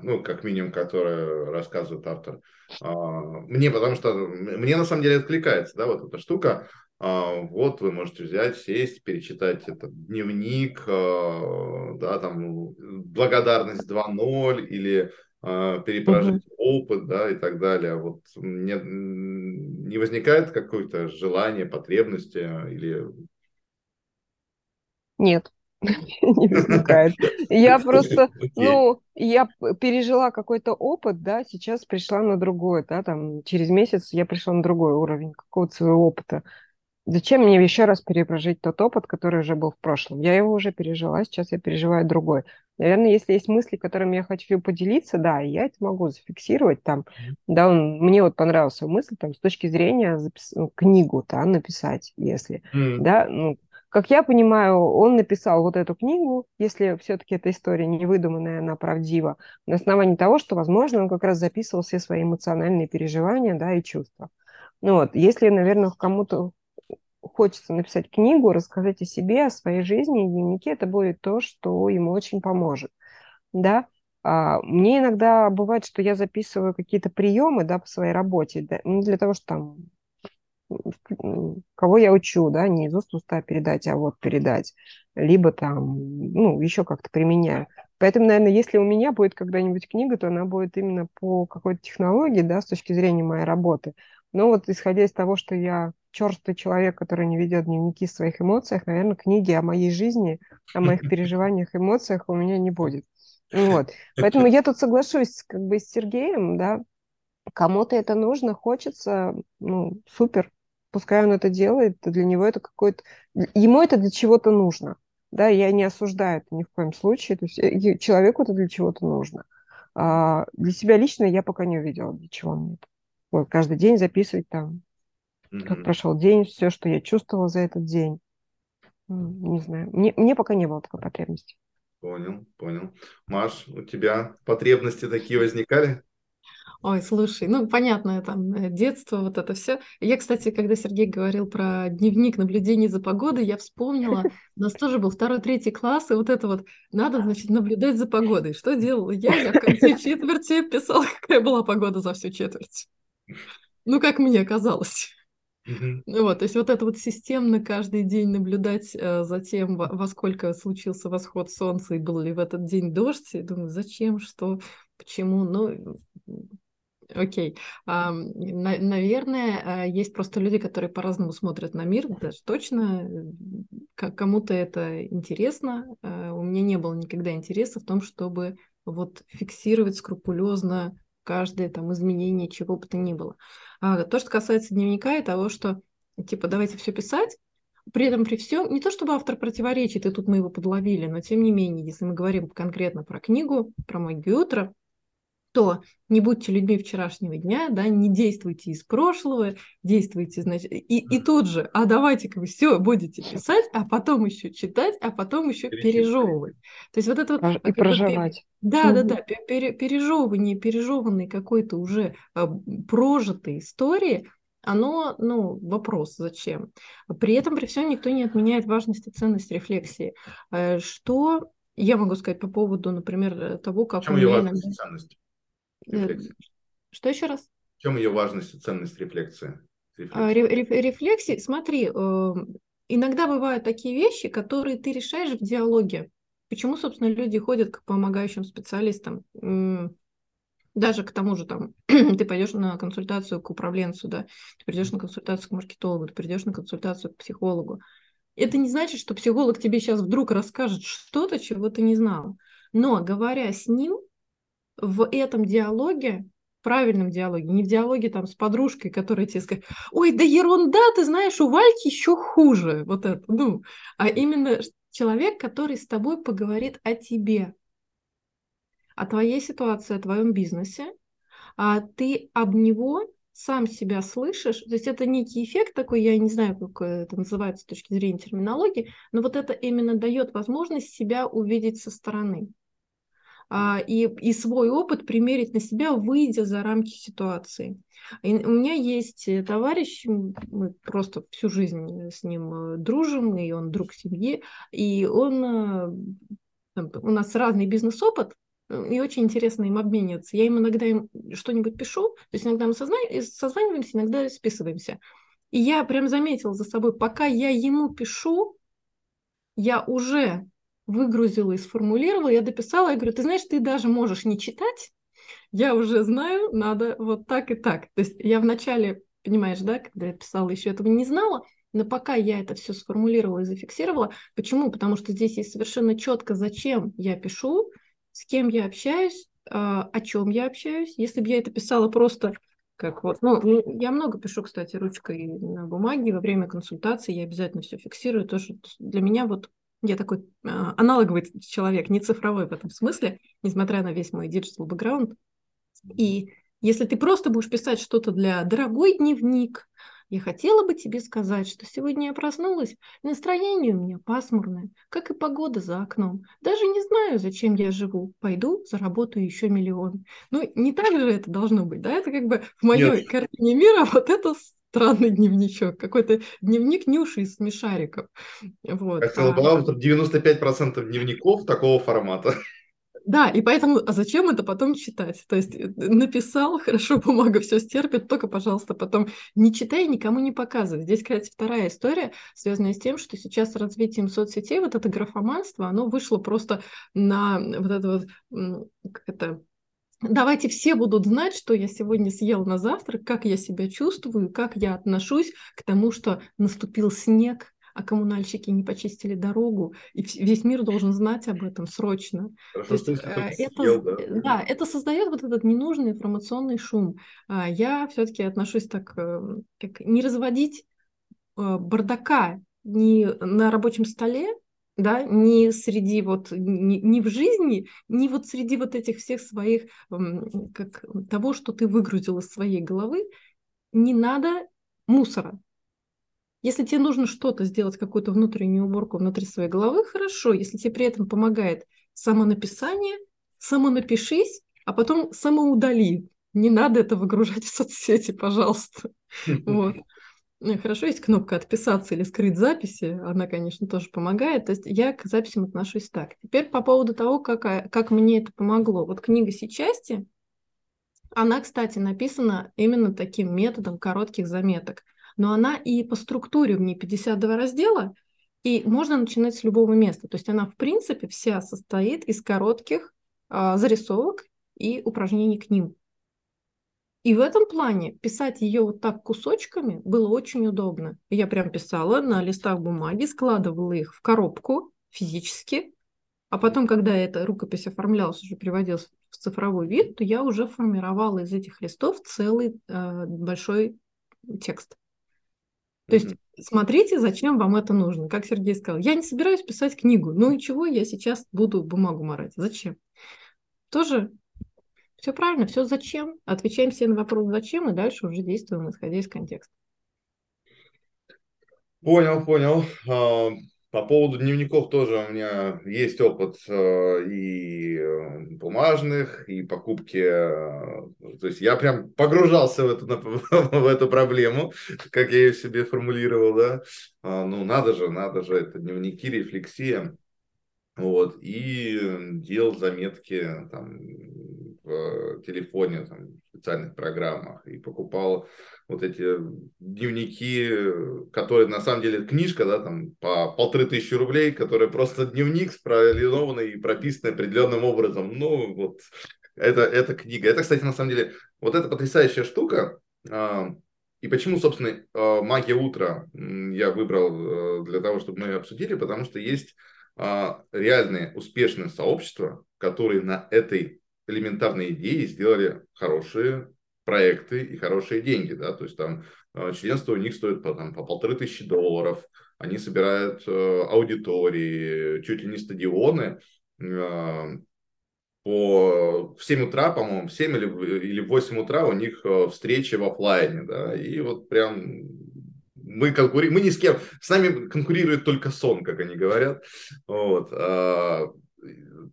Speaker 1: Ну, как минимум, которая рассказывает автор. А, мне, потому что мне на самом деле откликается, да, вот эта штука. А, вот вы можете взять, сесть, перечитать этот дневник, а, да, там благодарность 2.0 или перепрожить угу. опыт, да, и так далее. Вот не, не возникает какое-то желание, потребности или...
Speaker 3: Нет, не возникает. Я просто, ну, я пережила какой-то опыт, да, сейчас пришла на другой, да, там, через месяц я пришла на другой уровень какого-то своего опыта. Зачем мне еще раз перепрожить тот опыт, который уже был в прошлом? Я его уже пережила, сейчас я переживаю другой. Наверное, если есть мысли, которыми я хочу поделиться, да, я это могу зафиксировать там. Да, он, мне вот понравился мысль там с точки зрения запис... Ну, книгу, да, написать, если, mm. да, ну, как я понимаю, он написал вот эту книгу, если все-таки эта история не выдуманная, она правдива, на основании того, что, возможно, он как раз записывал все свои эмоциональные переживания, да, и чувства. Ну вот, если, наверное, кому-то хочется написать книгу, рассказать о себе, о своей жизни, и это будет то, что ему очень поможет. Да? А, мне иногда бывает, что я записываю какие-то приемы да, по своей работе, да, не для того, что там кого я учу, да, не из уст уста передать, а вот передать, либо там, ну, еще как-то применяю. Поэтому, наверное, если у меня будет когда-нибудь книга, то она будет именно по какой-то технологии, да, с точки зрения моей работы. Но вот исходя из того, что я черствый человек, который не ведет дневники в своих эмоциях, наверное, книги о моей жизни, о моих переживаниях, эмоциях у меня не будет. Вот. Поэтому я тут соглашусь как бы с Сергеем, да, кому-то это нужно, хочется, ну, супер, пускай он это делает, для него это какой-то, ему это для чего-то нужно, да, я не осуждаю это ни в коем случае, то есть э, человеку это для чего-то нужно. А для себя лично я пока не увидела, для чего мне это. Вот, каждый день записывать там mm-hmm. как прошел день, все, что я чувствовала за этот день. Не знаю. Мне, мне пока не было такой потребности.
Speaker 1: Понял, понял. Маш, у тебя потребности такие возникали?
Speaker 2: Ой, слушай, ну понятно, там э, детство, вот это все. Я, кстати, когда Сергей говорил про дневник наблюдений за погодой, я вспомнила, у нас тоже был второй, третий класс, и вот это вот надо, значит, наблюдать за погодой. Что делала я? Я в конце четверти писала, какая была погода за всю четверть. Ну, как мне казалось. Ну вот, то есть вот это вот системно каждый день наблюдать э, за тем, во, во сколько случился восход солнца и был ли в этот день дождь, я думаю, зачем, что, почему, ну, окей. А, на, наверное, э, есть просто люди, которые по-разному смотрят на мир, даже точно, э, кому-то это интересно, э, у меня не было никогда интереса в том, чтобы вот фиксировать скрупулезно каждое там изменение чего бы то ни было. А то, что касается дневника и того, что типа, давайте все писать, при этом, при всем, не то чтобы автор противоречит, и тут мы его подловили, но тем не менее, если мы говорим конкретно про книгу, про магию утра, то не будьте людьми вчерашнего дня, да, не действуйте из прошлого, действуйте, значит, и, и тут же, а давайте-ка вы все будете писать, а потом еще читать, а потом еще пережевывать. То есть вот это вот...
Speaker 3: И проживать.
Speaker 2: Да, да, да, пере, пережевывание пережеванной какой-то уже а, прожитой истории, оно, ну, вопрос, зачем. При этом, при всем, никто не отменяет важность и ценность рефлексии. Э, что я могу сказать по поводу, например, того, как...
Speaker 1: В чем ее важность и ценность?
Speaker 2: Рефлексии. Что еще раз?
Speaker 1: В чем ее важность и ценность рефлексии?
Speaker 2: А, рефлексии, рефлексии смотри, эм, иногда бывают такие вещи, которые ты решаешь в диалоге. Почему, собственно, люди ходят к помогающим специалистам? Даже к тому же там, ты пойдешь на консультацию к управленцу, да, ты придешь на консультацию к маркетологу, ты придешь на консультацию к психологу. Это не значит, что психолог тебе сейчас вдруг расскажет что-то, чего ты не знал. Но говоря с ним, в этом диалоге, правильном диалоге, не в диалоге там с подружкой, которая тебе скажет, ой, да ерунда, ты знаешь, у Вальки еще хуже, вот это, ну, а именно человек, который с тобой поговорит о тебе, о твоей ситуации, о твоем бизнесе, а ты об него сам себя слышишь, то есть это некий эффект такой, я не знаю, как это называется с точки зрения терминологии, но вот это именно дает возможность себя увидеть со стороны и, и свой опыт примерить на себя, выйдя за рамки ситуации. И у меня есть э, товарищ, мы просто всю жизнь с ним э, дружим, и он друг семьи, и он, э, у нас разный бизнес-опыт, и очень интересно им обмениваться. Я им иногда им что-нибудь пишу, то есть иногда мы созваниваемся, иногда списываемся. И я прям заметила за собой, пока я ему пишу, я уже выгрузила и сформулировала, я дописала, я говорю, ты знаешь, ты даже можешь не читать, я уже знаю, надо вот так и так. То есть я вначале, понимаешь, да, когда я писала, еще этого не знала, но пока я это все сформулировала и зафиксировала, почему? Потому что здесь есть совершенно четко, зачем я пишу, с кем я общаюсь, а, о чем я общаюсь. Если бы я это писала просто как вот, ну, я много пишу, кстати, ручкой на бумаге во время консультации, я обязательно все фиксирую, тоже для меня вот я такой э, аналоговый человек, не цифровой в этом смысле, несмотря на весь мой digital бэкграунд. И если ты просто будешь писать что-то для «дорогой дневник», я хотела бы тебе сказать, что сегодня я проснулась, и настроение у меня пасмурное, как и погода за окном. Даже не знаю, зачем я живу. Пойду, заработаю еще миллион. Ну, не так же это должно быть, да? Это как бы в моей Нет. картине мира вот это странный дневничок, какой-то дневник Нюши из смешариков. Вот.
Speaker 1: Как сказал а... автор, 95% дневников такого формата.
Speaker 2: Да, и поэтому, а зачем это потом читать? То есть э, написал, хорошо, бумага все стерпит, только, пожалуйста, потом не читай, никому не показывай. Здесь, кстати, вторая история, связанная с тем, что сейчас с развитием соцсетей вот это графоманство, оно вышло просто на вот это вот, как это, Давайте все будут знать, что я сегодня съел на завтрак, как я себя чувствую, как я отношусь к тому, что наступил снег, а коммунальщики не почистили дорогу, и весь мир должен знать об этом срочно. Хорошо, есть, э, это, съел, да? да, это создает вот этот ненужный информационный шум. А я все-таки отношусь так, э, как не разводить э, бардака не на рабочем столе, да, не среди вот, не, в жизни, не вот среди вот этих всех своих, как того, что ты выгрузил из своей головы, не надо мусора. Если тебе нужно что-то сделать, какую-то внутреннюю уборку внутри своей головы, хорошо. Если тебе при этом помогает самонаписание, самонапишись, а потом самоудали. Не надо это выгружать в соцсети, пожалуйста. Вот. Ну, хорошо, есть кнопка «Отписаться» или «Скрыть записи». Она, конечно, тоже помогает. То есть я к записям отношусь так. Теперь по поводу того, как, как мне это помогло. Вот книга «Сичасти», она, кстати, написана именно таким методом коротких заметок. Но она и по структуре, в ней 52 раздела, и можно начинать с любого места. То есть она, в принципе, вся состоит из коротких а, зарисовок и упражнений к ним. И в этом плане писать ее вот так кусочками было очень удобно. Я прям писала на листах бумаги, складывала их в коробку физически, а потом, когда эта рукопись оформлялась, уже приводилась в цифровой вид, то я уже формировала из этих листов целый э, большой текст. То есть смотрите, зачем вам это нужно. Как Сергей сказал, я не собираюсь писать книгу. Ну и чего я сейчас буду бумагу морать? Зачем? Тоже все правильно, все зачем. Отвечаем себе на вопрос зачем, и дальше уже действуем, исходя из контекста.
Speaker 1: Понял, понял. А, по поводу дневников тоже у меня есть опыт э, и э, бумажных, и покупки. Э, то есть я прям погружался в эту, в эту проблему, как я ее себе формулировал, да. А, ну, надо же, надо же, это дневники, рефлексия. Вот, и делал заметки там, в телефоне, там, в специальных программах, и покупал вот эти дневники, которые на самом деле книжка, да, там по полторы тысячи рублей, которая просто дневник спролинованный и прописанный определенным образом. Ну, вот это, это книга. Это, кстати, на самом деле, вот эта потрясающая штука. А, и почему, собственно, а, «Магия утра» я выбрал э, для того, чтобы мы ее обсудили, потому что есть а, реальные успешные сообщества, которые на этой элементарной идее сделали хорошие проекты и хорошие деньги, да, то есть там э, членство у них стоит по, там, по полторы тысячи долларов, они собирают э, аудитории, чуть ли не стадионы, э, по, в 7 утра, по-моему, в 7 или, или в 8 утра у них э, встречи в офлайне, да, и вот прям мы конкурируем, мы ни с кем, с нами конкурирует только сон, как они говорят, вот, а,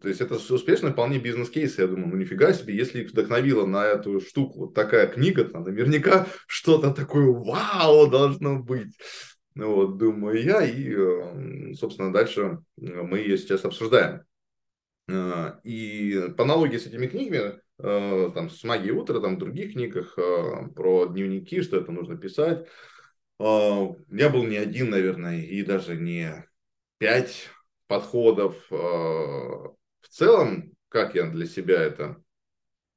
Speaker 1: то есть это успешный вполне бизнес-кейс. Я думаю, ну нифига себе, если их вдохновила на эту штуку вот такая книга, то наверняка что-то такое вау должно быть. Ну вот, думаю я, и, э, собственно, дальше мы ее сейчас обсуждаем. Э, и по аналогии с этими книгами, э, там, с «Магией утра», там, в других книгах про дневники, что это нужно писать, я был не один, наверное, и даже не пять подходов. Э, в целом, как я для себя это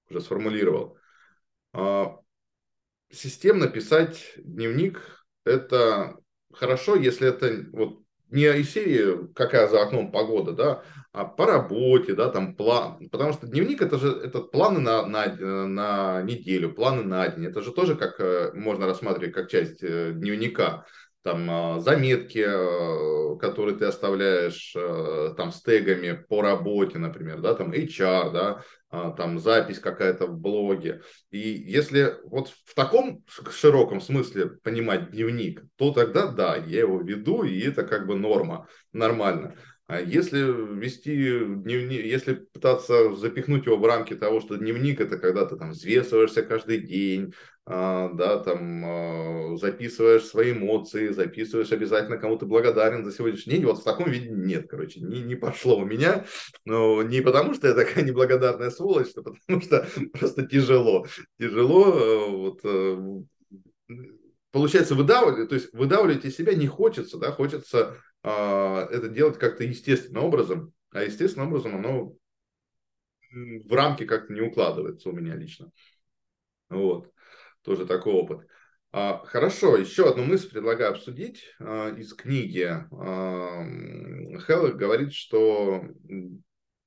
Speaker 1: уже сформулировал, э, системно писать дневник – это хорошо, если это вот не из серии «какая за окном погода», да, а по работе, да, там план. Потому что дневник это же это планы на, на, на неделю, планы на день. Это же тоже как э, можно рассматривать как часть дневника там а, заметки, а, которые ты оставляешь а, там с тегами по работе, например, да, там HR, да, там запись какая-то в блоге. И если вот в таком широком смысле понимать дневник, то тогда да, я его веду, и это как бы норма, нормально. А если вести дневник, если пытаться запихнуть его в рамки того, что дневник это когда ты там взвешиваешься каждый день, а, да, там а, записываешь свои эмоции, записываешь обязательно кому то благодарен за сегодняшний день, вот в таком виде нет, короче, не, не пошло у меня, но не потому, что я такая неблагодарная сволочь, а потому что просто тяжело, тяжело, э, вот, э, получается выдавливать, то есть выдавливать из себя не хочется, да, хочется а, это делать как-то естественным образом, а естественным образом оно в рамки как-то не укладывается у меня лично. Вот, тоже такой опыт. А, хорошо, еще одну мысль предлагаю обсудить а, из книги. А, Хеллер говорит, что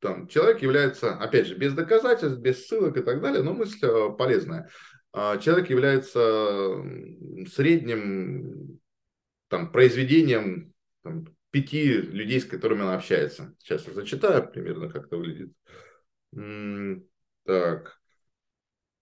Speaker 1: там, человек является, опять же, без доказательств, без ссылок и так далее, но мысль а, полезная. А, человек является средним там, произведением там, пяти людей, с которыми он общается. Сейчас я зачитаю примерно, как это выглядит. Так.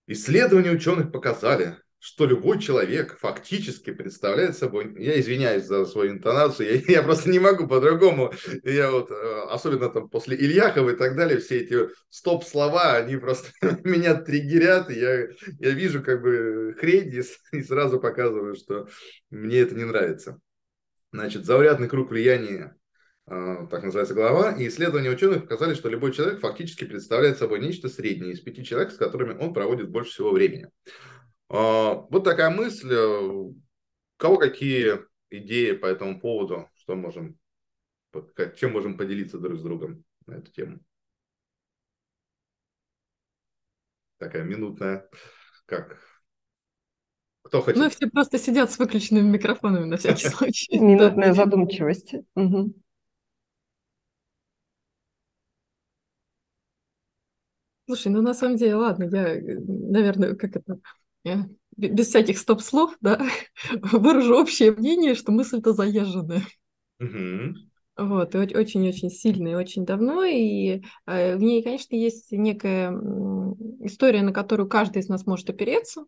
Speaker 1: Исследования ученых показали, что любой человек фактически представляет собой, я извиняюсь за свою интонацию, я, я просто не могу по-другому, я вот, э, особенно там после Ильяхова и так далее, все эти стоп-слова, они просто меня триггерят, и я, я вижу как бы хрень и сразу показываю, что мне это не нравится. Значит, заурядный круг влияния, а, так называется глава, и исследования ученых показали, что любой человек фактически представляет собой нечто среднее из пяти человек, с которыми он проводит больше всего времени. А, вот такая мысль. У кого какие идеи по этому поводу? Что можем, чем можем поделиться друг с другом на эту тему? Такая минутная, как кто хочет?
Speaker 2: Ну, все просто сидят с выключенными микрофонами на всякий случай.
Speaker 3: Минутная задумчивость.
Speaker 2: Слушай, ну на самом деле, ладно, я, наверное, как это, без всяких стоп-слов, да, выражу общее мнение, что мысль-то заезженная.
Speaker 1: Угу.
Speaker 2: Вот, и очень-очень сильно и очень давно, и э, в ней, конечно, есть некая история, на которую каждый из нас может опереться,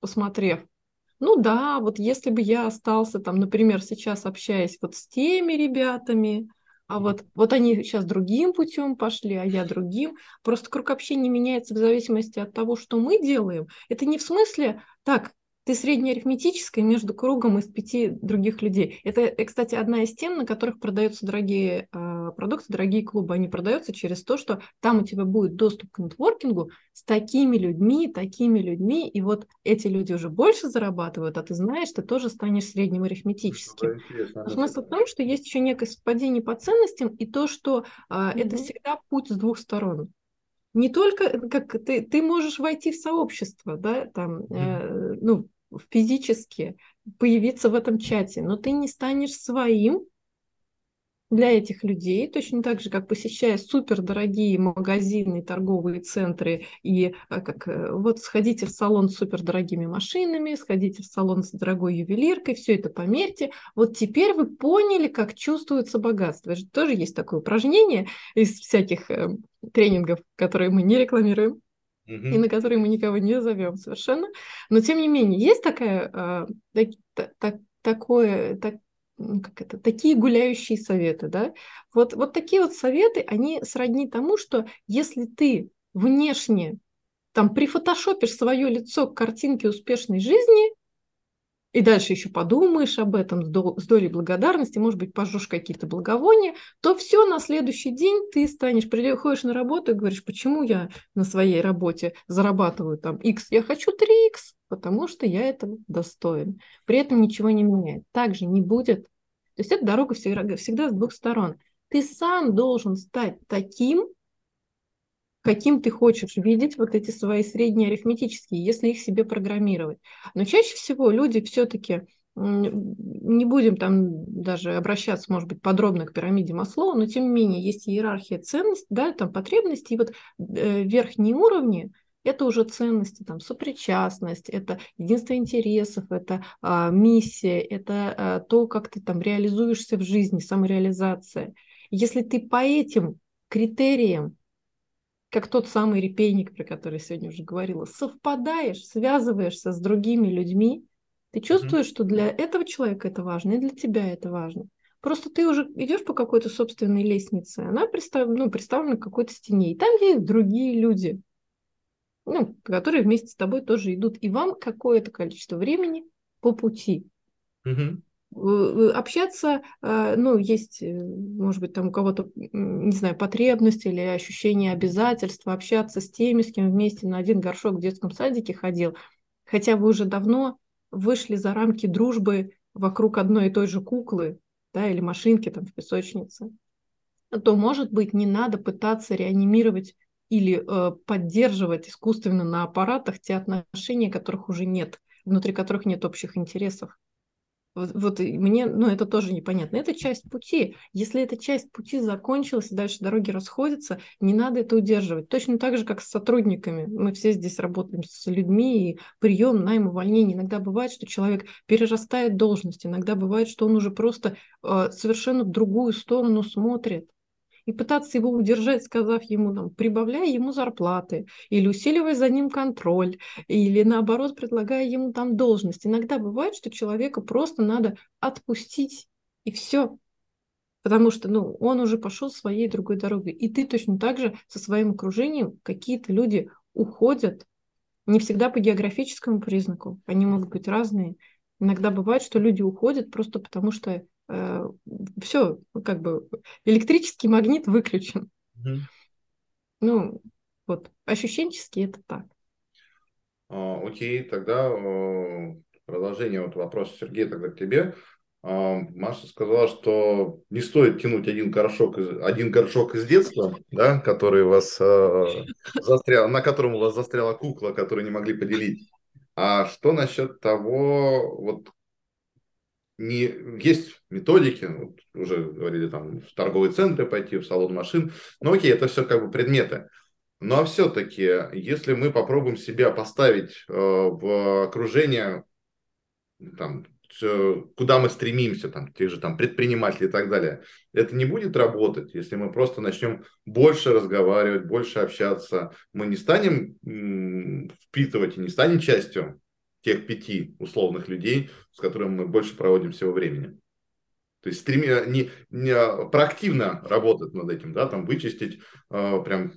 Speaker 2: посмотрев. Ну да, вот если бы я остался там, например, сейчас общаясь вот с теми ребятами, а вот, вот они сейчас другим путем пошли, а я другим. Просто круг общения меняется в зависимости от того, что мы делаем. Это не в смысле, так, ты среднеарифметическая между кругом из пяти других людей. Это, э, кстати, одна из тем, на которых продаются дорогие э, продукты, дорогие клубы. Они продаются через то, что там у тебя будет доступ к нетворкингу с такими людьми, такими людьми, и вот эти люди уже больше зарабатывают, а ты знаешь, ты тоже станешь средним арифметическим. Но смысл в том, что есть еще некое совпадение по ценностям, и то, что э, mm-hmm. это всегда путь с двух сторон не только э, как ты, ты можешь войти в сообщество, да, там, э, ну, физически появиться в этом чате, но ты не станешь своим для этих людей, точно так же, как посещая супердорогие магазины, торговые центры, и э, как вот сходите в салон с супердорогими машинами, сходите в салон с дорогой ювелиркой, все это померьте. Вот теперь вы поняли, как чувствуется богатство. Это тоже есть такое упражнение из всяких тренингов, которые мы не рекламируем, и на которые мы никого не зовем совершенно. Но тем не менее, есть такая, э, так, так, такое, так, как это, такие гуляющие советы, да? Вот, вот такие вот советы, они сродни тому, что если ты внешне там прифотошопишь свое лицо к картинке успешной жизни, и дальше еще подумаешь об этом с, дол- с долей благодарности, может быть, пожжешь какие-то благовония, то все, на следующий день ты станешь, приходишь на работу и говоришь, почему я на своей работе зарабатываю там X, я хочу 3X, потому что я этого достоин. При этом ничего не меняет. Также не будет. То есть это дорога всегда, всегда с двух сторон. Ты сам должен стать таким, каким ты хочешь видеть вот эти свои средние арифметические, если их себе программировать. Но чаще всего люди все-таки не будем там даже обращаться, может быть, подробно к пирамиде Маслоу, но тем не менее есть иерархия ценностей, да, там потребности, и вот э, верхние уровни – это уже ценности, там, сопричастность, это единство интересов, это а, миссия, это а, то, как ты там реализуешься в жизни, самореализация. Если ты по этим критериям как тот самый репейник, про который я сегодня уже говорила, совпадаешь, связываешься с другими людьми, ты чувствуешь, mm-hmm. что для этого человека это важно, и для тебя это важно. Просто ты уже идешь по какой-то собственной лестнице, она представ... ну, представлена к какой-то стене, и там есть другие люди, ну, которые вместе с тобой тоже идут, и вам какое-то количество времени по пути.
Speaker 1: Mm-hmm
Speaker 2: общаться, э, ну, есть, может быть, там у кого-то, не знаю, потребность или ощущение обязательства общаться с теми, с кем вместе на один горшок в детском садике ходил, хотя вы уже давно вышли за рамки дружбы вокруг одной и той же куклы, да, или машинки там в песочнице, то, может быть, не надо пытаться реанимировать или э, поддерживать искусственно на аппаратах те отношения, которых уже нет, внутри которых нет общих интересов. Вот, вот мне, ну, это тоже непонятно. Это часть пути. Если эта часть пути закончилась, и дальше дороги расходятся, не надо это удерживать. Точно так же, как с сотрудниками. Мы все здесь работаем с людьми, и прием, найм, увольнение. Иногда бывает, что человек перерастает должность, иногда бывает, что он уже просто э, совершенно в другую сторону смотрит и пытаться его удержать, сказав ему, там, прибавляя ему зарплаты, или усиливая за ним контроль, или наоборот, предлагая ему там должность. Иногда бывает, что человека просто надо отпустить, и все. Потому что ну, он уже пошел своей другой дорогой. И ты точно так же со своим окружением, какие-то люди уходят, не всегда по географическому признаку, они могут быть разные. Иногда бывает, что люди уходят просто потому, что все, как бы электрический магнит выключен.
Speaker 1: Mm-hmm.
Speaker 2: Ну, вот, ощущенчески это так.
Speaker 1: А, окей, тогда э, продолжение вот вопроса Сергея тогда к тебе. А, Маша сказала, что не стоит тянуть один горшок из, один горшок из детства, да, который у вас э, застрял, на котором у вас застряла кукла, которую не могли поделить. А что насчет того, вот не, есть методики, вот уже говорили там в торговые центры пойти, в салон машин, но окей, это все как бы предметы. Ну а все-таки, если мы попробуем себя поставить э, в окружение, там, куда мы стремимся, там, тех же там предпринимателей и так далее, это не будет работать, если мы просто начнем больше разговаривать, больше общаться, мы не станем м- впитывать и не станем частью тех пяти условных людей, с которыми мы больше проводим всего времени. То есть стреми, не, не проактивно работать над этим, да, там вычистить, э, прям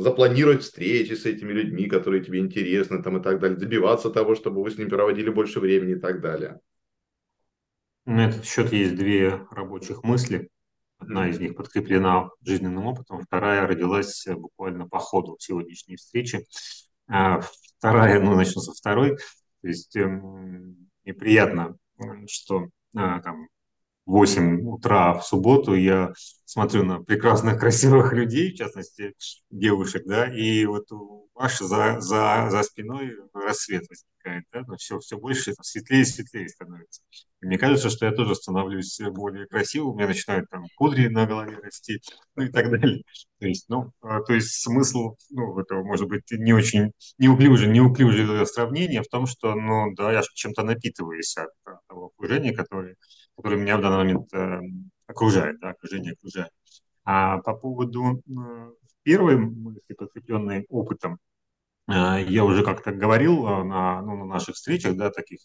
Speaker 1: запланировать встречи с этими людьми, которые тебе интересны, там и так далее, добиваться того, чтобы вы с ними проводили больше времени и так далее.
Speaker 4: На этот счет есть две рабочих мысли. Одна из них подкреплена жизненным опытом, вторая родилась буквально по ходу сегодняшней встречи. А вторая, ну, начну со второй. То есть эм, неприятно, что а, там 8 утра в субботу я смотрю на прекрасных, красивых людей, в частности, девушек, да, и вот у Маши за, за, за спиной рассвет да, но все, все больше светлее и светлее становится. И мне кажется, что я тоже становлюсь более красивым, у меня начинают там кудри на голове расти, ну и так далее. То есть, ну, а, то есть смысл, ну, этого может быть не очень неуклюжее, неуклюжее сравнение в том, что, ну, да, я чем-то напитываюсь от, от того окружения, которое который меня в данный момент э, окружает, да, окружение окружает. А по поводу э, первой мысли, подкрепленной опытом, я уже как-то говорил э, на, ну, на наших встречах, да, таких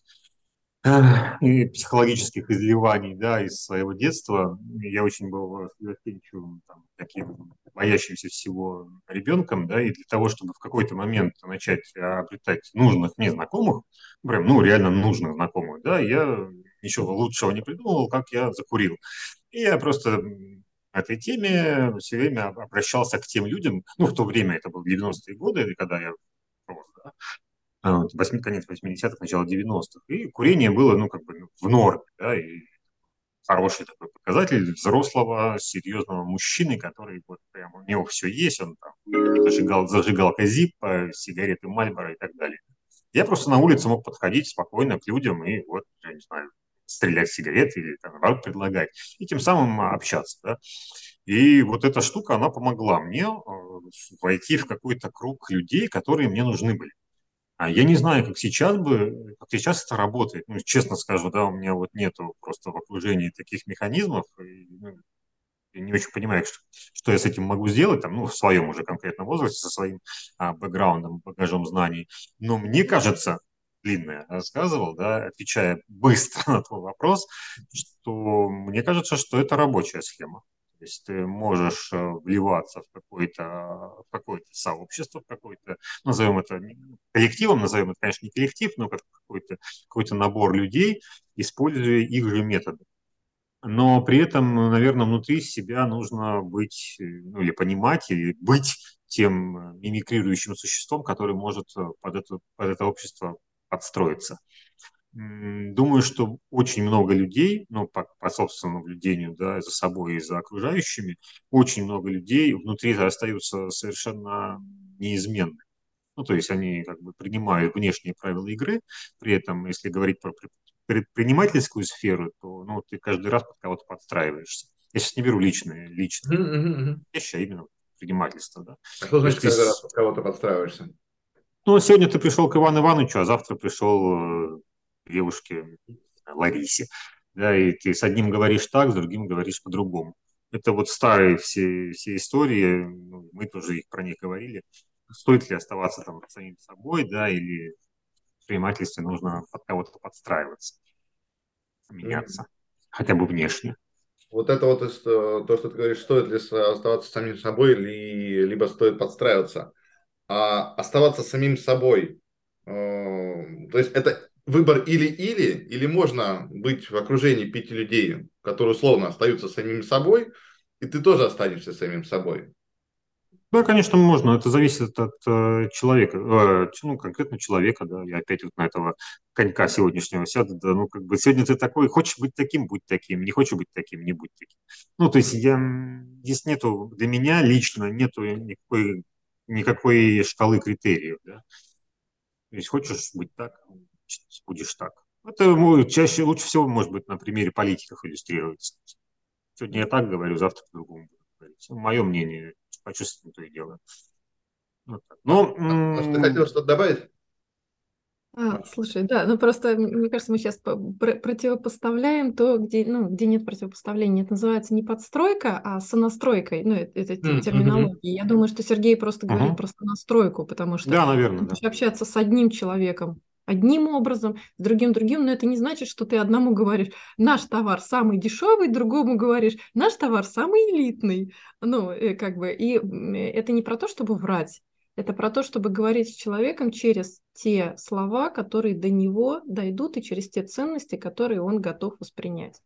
Speaker 4: и психологических изливаний, да, из своего детства. Я очень был застенчивым, там, таким боящимся всего ребенком, да, и для того, чтобы в какой-то момент начать обретать нужных мне знакомых, прям, ну, реально нужных знакомых, да, я ничего лучшего не придумал, как я закурил. И я просто этой теме все время обращался к тем людям, ну, в то время, это был 90-е годы, когда я рос, да, а, вот, 8, конец 80-х, начало 90-х, и курение было, ну, как бы ну, в норме, да, и хороший такой показатель взрослого, серьезного мужчины, который вот прямо у него все есть, он там зажигал, зажигалка Зиппа, сигареты Мальборо и так далее. Я просто на улице мог подходить спокойно к людям и вот, я не знаю, стрелять сигареты или там, наоборот предлагать, и тем самым общаться. Да? И вот эта штука, она помогла мне э, войти в какой-то круг людей, которые мне нужны были. А я не знаю, как сейчас бы, как сейчас это работает. Ну, честно скажу, да, у меня вот нету просто в окружении таких механизмов. И, ну, я не очень понимаю, что, что я с этим могу сделать, там, ну, в своем уже конкретном возрасте, со своим а, бэкграундом, багажом знаний. Но мне кажется, длинное рассказывал, да, отвечая быстро на твой вопрос, что мне кажется, что это рабочая схема. То есть ты можешь э, вливаться в какое-то в какое сообщество, в какой-то, назовем это коллективом, назовем это, конечно, не коллектив, но как какой-то какой набор людей, используя их же методы. Но при этом, наверное, внутри себя нужно быть, э, ну или понимать, или быть тем э, мимикрирующим существом, который может под это, под это общество подстроиться. Думаю, что очень много людей, ну, по, по собственному наблюдению, да, за собой и за окружающими, очень много людей внутри остаются совершенно неизменны. Ну, то есть они как бы принимают внешние правила игры, при этом, если говорить про предпринимательскую сферу, то ну, ты каждый раз под кого-то подстраиваешься. Я сейчас не беру личные, личные mm-hmm. вещи, а именно предпринимательство. Да.
Speaker 1: А что значит, каждый раз под кого-то подстраиваешься?
Speaker 4: Ну, сегодня ты пришел к Ивану Ивановичу, а завтра пришел э, девушке Ларисе. Да, и ты с одним говоришь так, с другим говоришь по-другому. Это вот старые все, все истории, ну, мы тоже их про них говорили. Стоит ли оставаться там самим собой, да, или в предпринимательстве нужно под кого-то подстраиваться, меняться, хотя бы внешне.
Speaker 1: Вот это вот э, то, что ты говоришь, стоит ли оставаться самим собой, или, либо стоит подстраиваться а оставаться самим собой. Э, то есть это выбор или-или, или можно быть в окружении пяти людей, которые условно остаются самим собой, и ты тоже останешься самим собой.
Speaker 4: Да, конечно, можно. Это зависит от э, человека, э, ну, конкретно человека, да. Я опять вот на этого конька сегодняшнего сяду, да, ну, как бы сегодня ты такой, хочешь быть таким, будь таким, не хочешь быть таким, не будь таким. Ну, то есть я, здесь нету, для меня лично нету никакой никакой шкалы критериев. Да? То есть хочешь быть так, будешь так. Это чаще, лучше всего, может быть, на примере политиков иллюстрируется. Сегодня я так говорю, завтра по-другому буду говорить. Мое мнение, почувствуем то и дело.
Speaker 1: Ну, а, что ты хотел что-то добавить?
Speaker 2: А, слушай, да, ну просто, мне кажется, мы сейчас противопоставляем то, где, ну, где нет противопоставления. Это называется не подстройка, а сонастройкой. Ну, это, это mm-hmm. терминология. Я думаю, что Сергей просто говорит про сонастройку, потому что
Speaker 4: да, наверное,
Speaker 2: да. общаться с одним человеком одним образом, с другим другим, но это не значит, что ты одному говоришь, наш товар самый дешевый, другому говоришь, наш товар самый элитный. Ну, э, как бы, и это не про то, чтобы врать, это про то, чтобы говорить с человеком через те слова, которые до него дойдут, и через те ценности, которые он готов воспринять.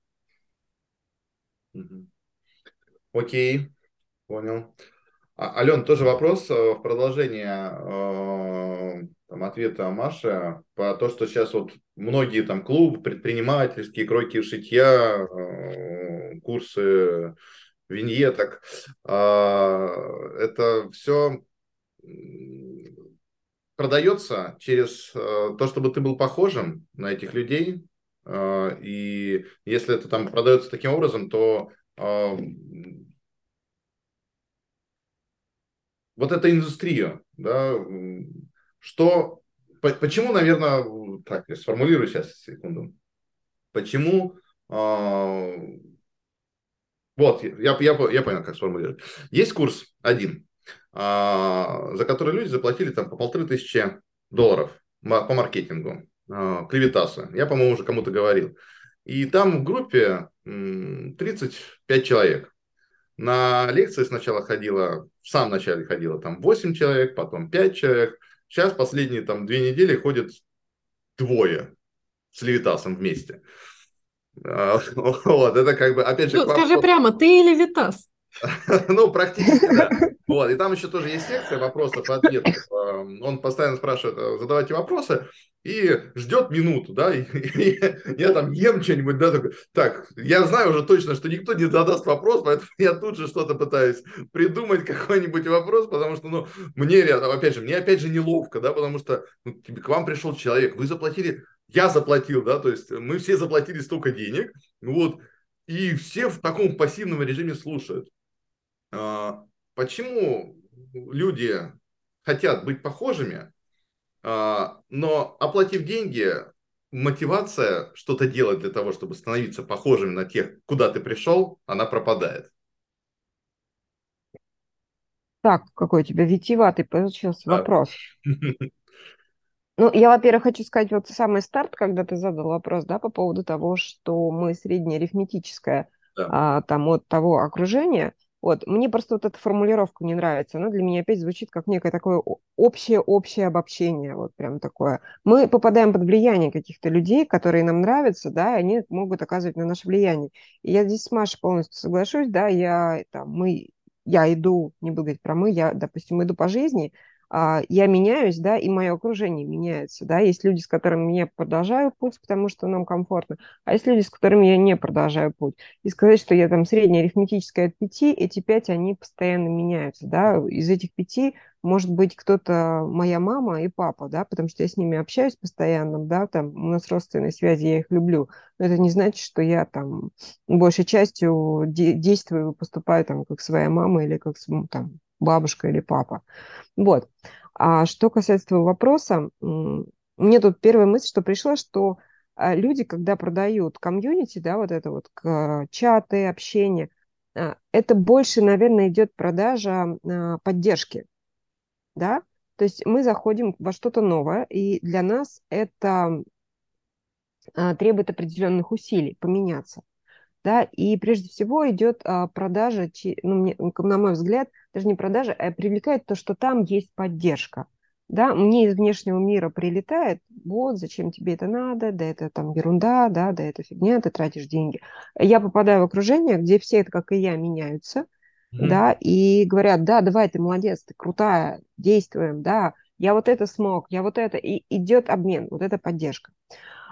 Speaker 1: Окей, понял. А, Ален, тоже вопрос э, в продолжение э, там, ответа Маши по то, что сейчас вот многие там клубы, предпринимательские, кроки шитья, э, курсы виньеток, это все продается через то, чтобы ты был похожим на этих людей. И если это там продается таким образом, то вот эта индустрия, да, что, почему, наверное, так, я сформулирую сейчас, секунду, почему, э, вот, я, я, я понял, как сформулировать. Есть курс один, э, за который люди заплатили там по полторы тысячи долларов по маркетингу, э, Клевитаса, я, по-моему, уже кому-то говорил. И там в группе 35 человек. На лекции сначала ходило, в самом начале ходило там 8 человек, потом 5 человек. Сейчас последние там две недели ходят двое с Левитасом вместе. А, вот, это как бы, опять же...
Speaker 2: Ну, скажи прямо, ты или Витас?
Speaker 1: Ну, практически, да. Вот, и там еще тоже есть секция вопросов и ответов. Эм, он постоянно спрашивает, э, задавайте вопросы, и ждет минуту, да, и, и я там ем что-нибудь, да, такой, так, я знаю уже точно, что никто не задаст вопрос, поэтому я тут же что-то пытаюсь придумать, какой-нибудь вопрос, потому что, ну, мне, опять же, мне опять же неловко, да, потому что ну, к вам пришел человек, вы заплатили, я заплатил, да, то есть мы все заплатили столько денег, вот, и все в таком пассивном режиме слушают. А, почему люди хотят быть похожими, а, но оплатив деньги, мотивация что-то делать для того, чтобы становиться похожими на тех, куда ты пришел, она пропадает.
Speaker 3: Так, какой у тебя витиеватый получился да. вопрос. Ну, я, во-первых, хочу сказать, вот самый старт, когда ты задал вопрос, да, по поводу того, что мы среднеарифметическое, да. а, там, от того окружения, вот, мне просто вот эта формулировка не нравится. Она для меня опять звучит как некое такое общее-общее обобщение. Вот прям такое. Мы попадаем под влияние каких-то людей, которые нам нравятся, да, и они могут оказывать на наше влияние. И я здесь с Машей полностью соглашусь, да, я, там, мы, я иду, не буду говорить про мы, я, допустим, иду по жизни, я меняюсь, да, и мое окружение меняется, да, есть люди, с которыми я продолжаю путь, потому что нам комфортно, а есть люди, с которыми я не продолжаю путь. И сказать, что я там средняя арифметическая от пяти, эти пять, они постоянно меняются, да, из этих пяти может быть кто-то моя мама и папа, да, потому что я с ними общаюсь постоянно, да, там у нас родственные связи, я их люблю, но это не значит, что я там большей частью де- действую, поступаю там как своя мама или как там бабушка или папа. Вот. А что касается твоего вопроса, мне тут первая мысль, что пришла, что а, люди, когда продают комьюнити, да, вот это вот чаты, общение, а, это больше, наверное, идет продажа а, поддержки, да, то есть мы заходим во что-то новое, и для нас это требует определенных усилий поменяться да, и прежде всего идет а, продажа, ну, мне, на мой взгляд, даже не продажа, а привлекает то, что там есть поддержка. Да, мне из внешнего мира прилетает, вот, зачем тебе это надо, да это там ерунда, да, да это фигня, ты тратишь деньги. Я попадаю в окружение, где все, как и я, меняются, mm-hmm. да, и говорят, да, давай, ты молодец, ты крутая, действуем, да, я вот это смог, я вот это, и идет обмен, вот эта поддержка.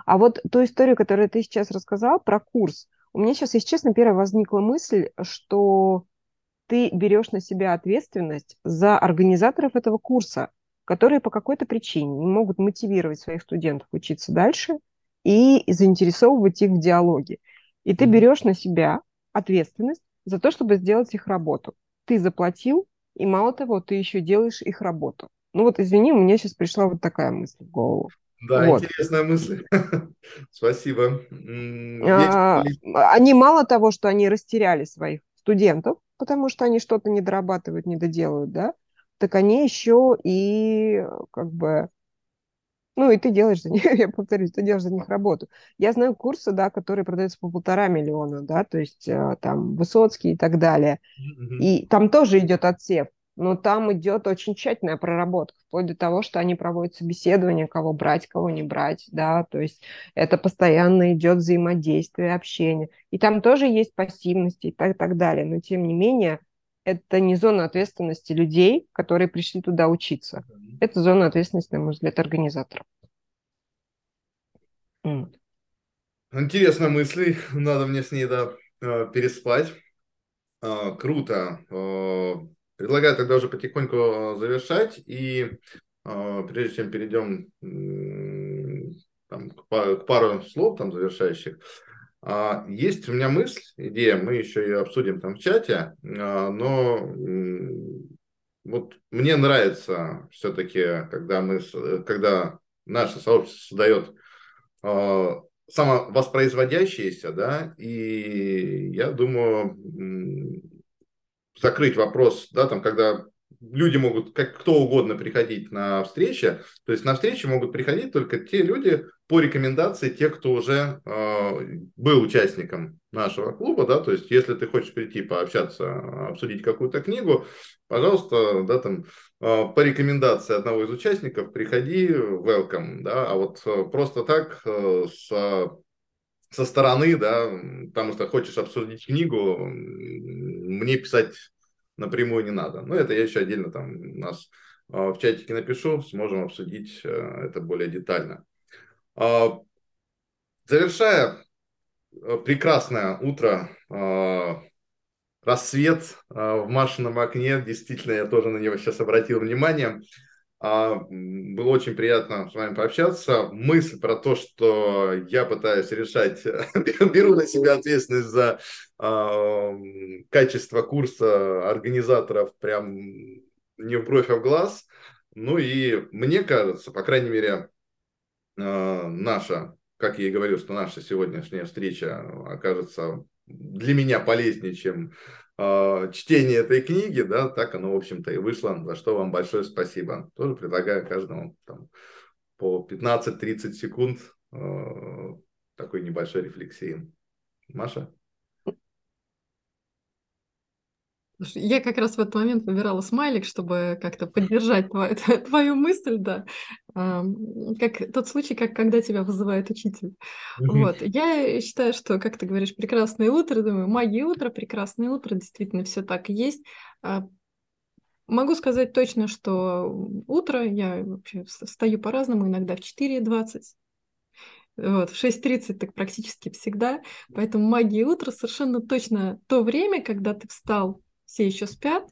Speaker 3: А вот ту историю, которую ты сейчас рассказал про курс, у меня сейчас, если честно, первая возникла мысль, что ты берешь на себя ответственность за организаторов этого курса, которые по какой-то причине не могут мотивировать своих студентов учиться дальше и заинтересовывать их в диалоге. И ты берешь на себя ответственность за то, чтобы сделать их работу. Ты заплатил, и мало того, ты еще делаешь их работу. Ну вот, извини, у меня сейчас пришла вот такая мысль в голову.
Speaker 1: Да, вот. интересная мысль. Спасибо.
Speaker 3: А, они мало того, что они растеряли своих студентов, потому что они что-то не дорабатывают, не доделают, да, так они еще и как бы ну, и ты делаешь за них, я повторюсь, ты делаешь за них работу. Я знаю курсы, да, которые продаются по полтора миллиона, да, то есть э, там Высоцкий и так далее. И там тоже идет отсев, но там идет очень тщательная проработка, вплоть до того, что они проводят собеседование, кого брать, кого не брать, да, то есть это постоянно идет взаимодействие, общение. И там тоже есть пассивность и так, так далее, но тем не менее это не зона ответственности людей, которые пришли туда учиться. Это зона ответственности, на мой взгляд, организаторов.
Speaker 1: Интересная мысль. Надо мне с ней да, э, переспать. А, круто. Предлагаю тогда уже потихоньку э, завершать. И а, прежде чем перейдем там, к пару слов там завершающих, а, есть у меня мысль, идея, мы еще ее обсудим там в чате, а, но вот мне нравится все-таки, когда мы, когда наше сообщество создает а, самовоспроизводящееся, да, и я думаю, закрыть вопрос, да, там, когда люди могут, как кто угодно, приходить на встречи. То есть на встречи могут приходить только те люди по рекомендации тех, кто уже э, был участником нашего клуба, да, то есть если ты хочешь прийти пообщаться, обсудить какую-то книгу, пожалуйста, да, там э, по рекомендации одного из участников приходи, welcome, да, а вот просто так э, с со стороны, да, потому что хочешь обсудить книгу, мне писать напрямую не надо. Но это я еще отдельно там у нас а, в чатике напишу, сможем обсудить э, это более детально. А, завершая, э, прекрасное утро, а, рассвет в Машином окне, действительно, я тоже на него сейчас обратил внимание. Было очень приятно с вами пообщаться. Мысль про то, что я пытаюсь решать, беру на себя ответственность за э, качество курса организаторов прям не в бровь, а в глаз. Ну и мне кажется, по крайней мере, э, наша, как я и говорил, что наша сегодняшняя встреча окажется для меня полезнее, чем чтение этой книги, да, так оно, в общем-то, и вышло, за что вам большое спасибо. Тоже предлагаю каждому там, по 15-30 секунд э, такой небольшой рефлексии. Маша?
Speaker 2: Я как раз в этот момент выбирала смайлик, чтобы как-то поддержать твою, твою мысль, да. Как тот случай, как когда тебя вызывает учитель. Вот. Я считаю, что, как ты говоришь, прекрасное утро, думаю, магия утра, прекрасное утро, действительно все так и есть. А, могу сказать точно, что утро я вообще встаю по-разному, иногда в 4.20, вот, в 6.30 так практически всегда. Поэтому магия утра совершенно точно то время, когда ты встал все еще спят,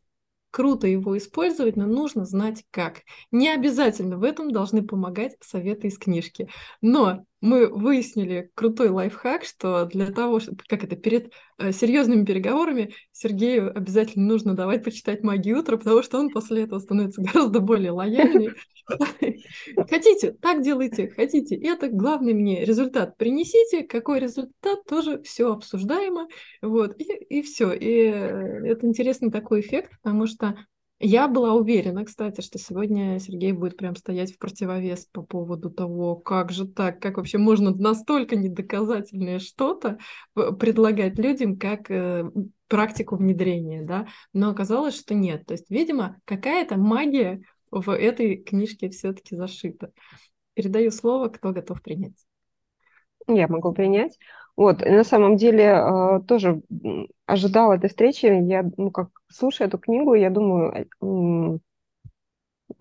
Speaker 2: круто его использовать, но нужно знать как. Не обязательно в этом должны помогать советы из книжки. Но мы выяснили крутой лайфхак, что для того, чтобы, как это, перед э, серьезными переговорами Сергею обязательно нужно давать почитать «Магию утра», потому что он после этого становится гораздо более лояльнее. Хотите, так делайте, хотите. Это главный мне результат принесите. Какой результат, тоже все обсуждаемо. Вот, и, и все. И э, это интересный такой эффект, потому что я была уверена, кстати, что сегодня Сергей будет прям стоять в противовес по поводу того, как же так, как вообще можно настолько недоказательное что-то предлагать людям как э, практику внедрения, да, но оказалось, что нет. То есть, видимо, какая-то магия в этой книжке все-таки зашита. Передаю слово, кто готов принять.
Speaker 3: Я могу принять. Вот, на самом деле э, тоже ожидала этой встречи. Я, ну, как слушая эту книгу, я думаю,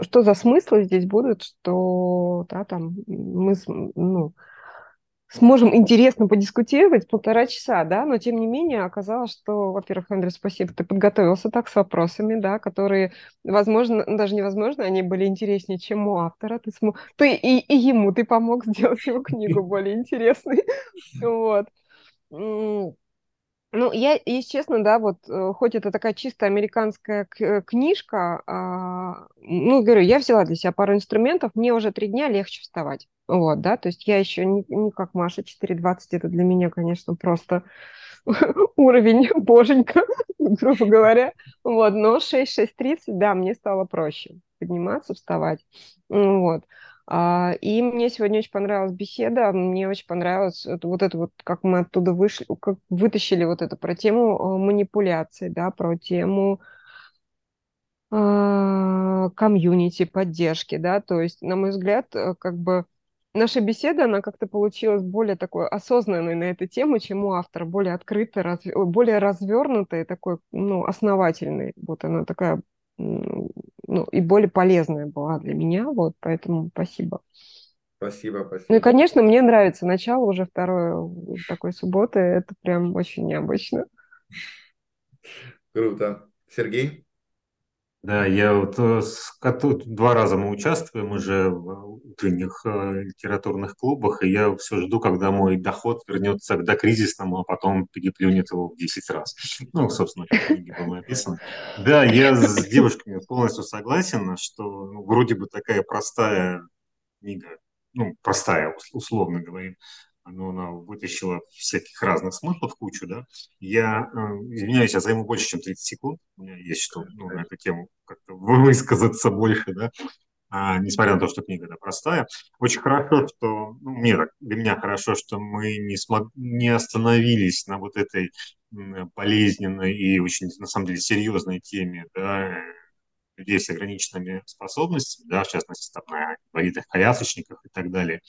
Speaker 3: что за смыслы здесь будут, что, да, там, мы, ну, сможем интересно подискутировать полтора часа, да, но тем не менее оказалось, что, во-первых, Андрей, спасибо, ты подготовился так с вопросами, да, которые, возможно, даже невозможно, они были интереснее, чем у автора, ты, смог, ты и, и ему ты помог сделать его книгу более интересной, вот. Ну, я, если честно, да, вот, э, хоть это такая чисто американская к- книжка, а, ну, говорю, я взяла для себя пару инструментов, мне уже три дня легче вставать. Вот, да, то есть я еще не, не как Маша, 4.20, это для меня, конечно, просто уровень боженька, грубо говоря. Вот, но 6-6.30, да, мне стало проще подниматься, вставать. Вот. А, И мне сегодня очень понравилась беседа, мне очень понравилось вот это вот, как мы оттуда вышли, как вытащили вот это про тему э, манипуляции, да, про тему а, комьюнити, поддержки, да, то есть, на мой взгляд, э, как бы наша беседа, она как-то получилась более такой осознанной на эту тему, чем у автора, более открытой, ой, более развернутой, такой, ну, основательной, вот она такая, ну, и более полезная была для меня, вот, поэтому спасибо.
Speaker 1: Спасибо,
Speaker 3: Ну и,
Speaker 1: спасибо.
Speaker 3: конечно, мне нравится начало уже второй э, такой субботы, это прям очень необычно.
Speaker 1: Круто. Сергей?
Speaker 4: Да, я вот э, с коту- два раза мы участвуем уже в утренних э, литературных клубах, и я все жду, когда мой доход вернется к докризисному, а потом переплюнет его в 10 раз. Ну, собственно, как в книге было написано. Да, я с девушками полностью согласен, что ну, вроде бы такая простая книга, ну, простая, ус- условно говоря, но она вытащила всяких разных смыслов кучу, да. Я, э, извиняюсь, я займу больше, чем 30 секунд. У меня есть что ну, на эту тему как-то высказаться больше, да. А, несмотря на то, что книга да, простая. Очень хорошо, что, ну, мне так, для меня хорошо, что мы не, смог, не остановились на вот этой болезненной и очень, на самом деле, серьезной теме, да, людей с ограниченными способностями, да, в частности, там, на инвалидах, колясочниках и так далее.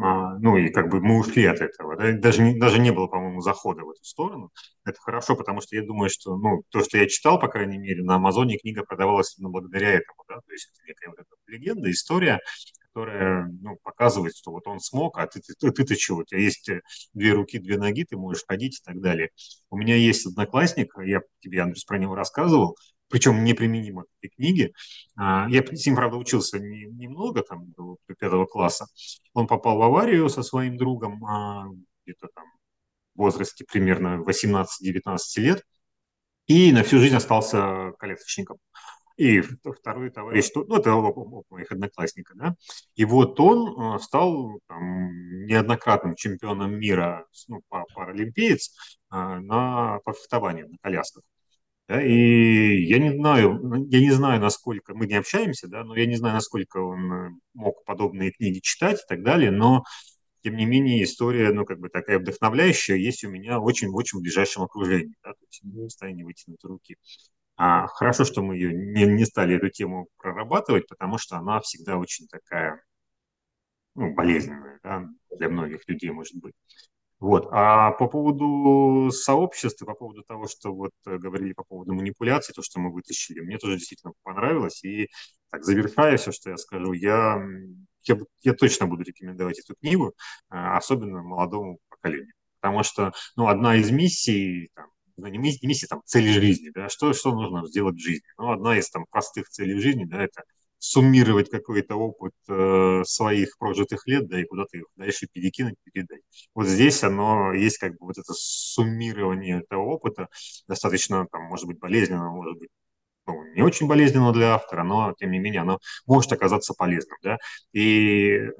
Speaker 4: А, ну и как бы мы ушли от этого. Да? Даже, не, даже не было, по-моему, захода в эту сторону. Это хорошо, потому что я думаю, что ну, то, что я читал, по крайней мере, на Амазоне книга продавалась именно благодаря этому. Да? То есть это некая вот эта легенда, история, которая ну, показывает, что вот он смог, а ты, ты, ты, ты чего? У тебя есть две руки, две ноги, ты можешь ходить и так далее. У меня есть одноклассник, я тебе, Андрюс, про него рассказывал, причем неприменимо к этой книге. А, я с ним, правда, учился немного, там, до пятого класса. Он попал в аварию со своим другом а, где-то там в возрасте примерно 18-19 лет и на всю жизнь остался колясочником. И второй товарищ, ну, это оба моих одноклассника, да, и вот он а, стал там, неоднократным чемпионом мира, ну, паралимпиец на, по на колясках. Да, и я не знаю, я не знаю, насколько мы не общаемся, да, но я не знаю, насколько он э, мог подобные книги читать и так далее, но тем не менее история, ну, как бы такая вдохновляющая, есть у меня очень-очень в ближайшем окружении, да, то есть в состоянии вытянуть руки. А хорошо, что мы ее не, не стали эту тему прорабатывать, потому что она всегда очень такая, ну, болезненная, да, для многих людей, может быть. Вот. А по поводу сообщества, по поводу того, что вот э, говорили по поводу манипуляций, то, что мы вытащили, мне тоже действительно понравилось. И так, завершая все, что я скажу, я, я, я точно буду рекомендовать эту книгу, а, особенно молодому поколению. Потому что ну, одна из миссий, там, ну, не миссия, там, цели жизни, да, что, что нужно сделать в жизни. Ну, одна из там простых целей жизни, да, это суммировать какой-то опыт э, своих прожитых лет, да, и куда-то их дальше перекинуть, передать. Вот здесь оно есть как бы вот это суммирование этого опыта, достаточно, там, может быть, болезненно, может быть, ну, не очень болезненно для автора, но, тем не менее, оно может оказаться полезным, да, и э,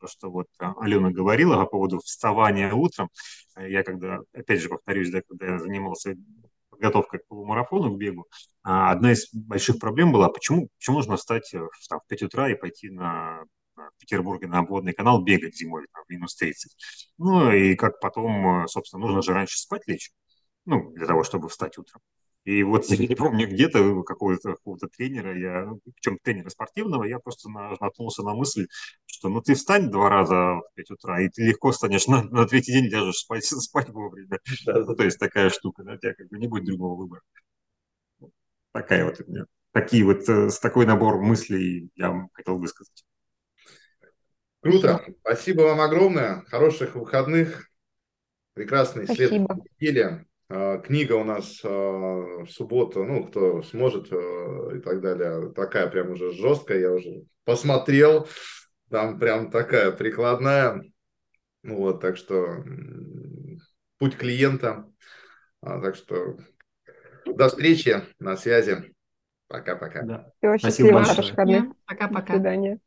Speaker 4: то, что вот Алена говорила по поводу вставания утром, я когда, опять же, повторюсь, да, когда я занимался подготовка к полумарафону, к бегу, а, одна из больших проблем была, почему, почему нужно встать в, там, в 5 утра и пойти на, в Петербурге на обводный канал бегать зимой, там, минус 30. Ну и как потом, собственно, нужно же раньше спать лечь, ну, для того, чтобы встать утром. И вот я не помню, где-то какого-то какого тренера, я, причем тренера спортивного, я просто наткнулся на мысль, что ну ты встань два раза в 5 утра, и ты легко станешь на, на третий день ляжешь спать, спать вовремя. Да, ну, то есть такая штука, да, у тебя как бы не будет другого выбора. Такая вот у меня. Такие вот, э, с такой набор мыслей я вам хотел высказать.
Speaker 1: Круто. Спасибо вам огромное. Хороших выходных. Прекрасный след недели. А, книга у нас а, в субботу, ну, кто сможет а, и так далее, такая прям уже жесткая, я уже посмотрел, там прям такая прикладная, вот, так что путь клиента, так что до встречи, на связи. Пока-пока.
Speaker 3: Да. Всего счастливо, хороших выходных.
Speaker 2: Пока-пока.
Speaker 3: До свидания.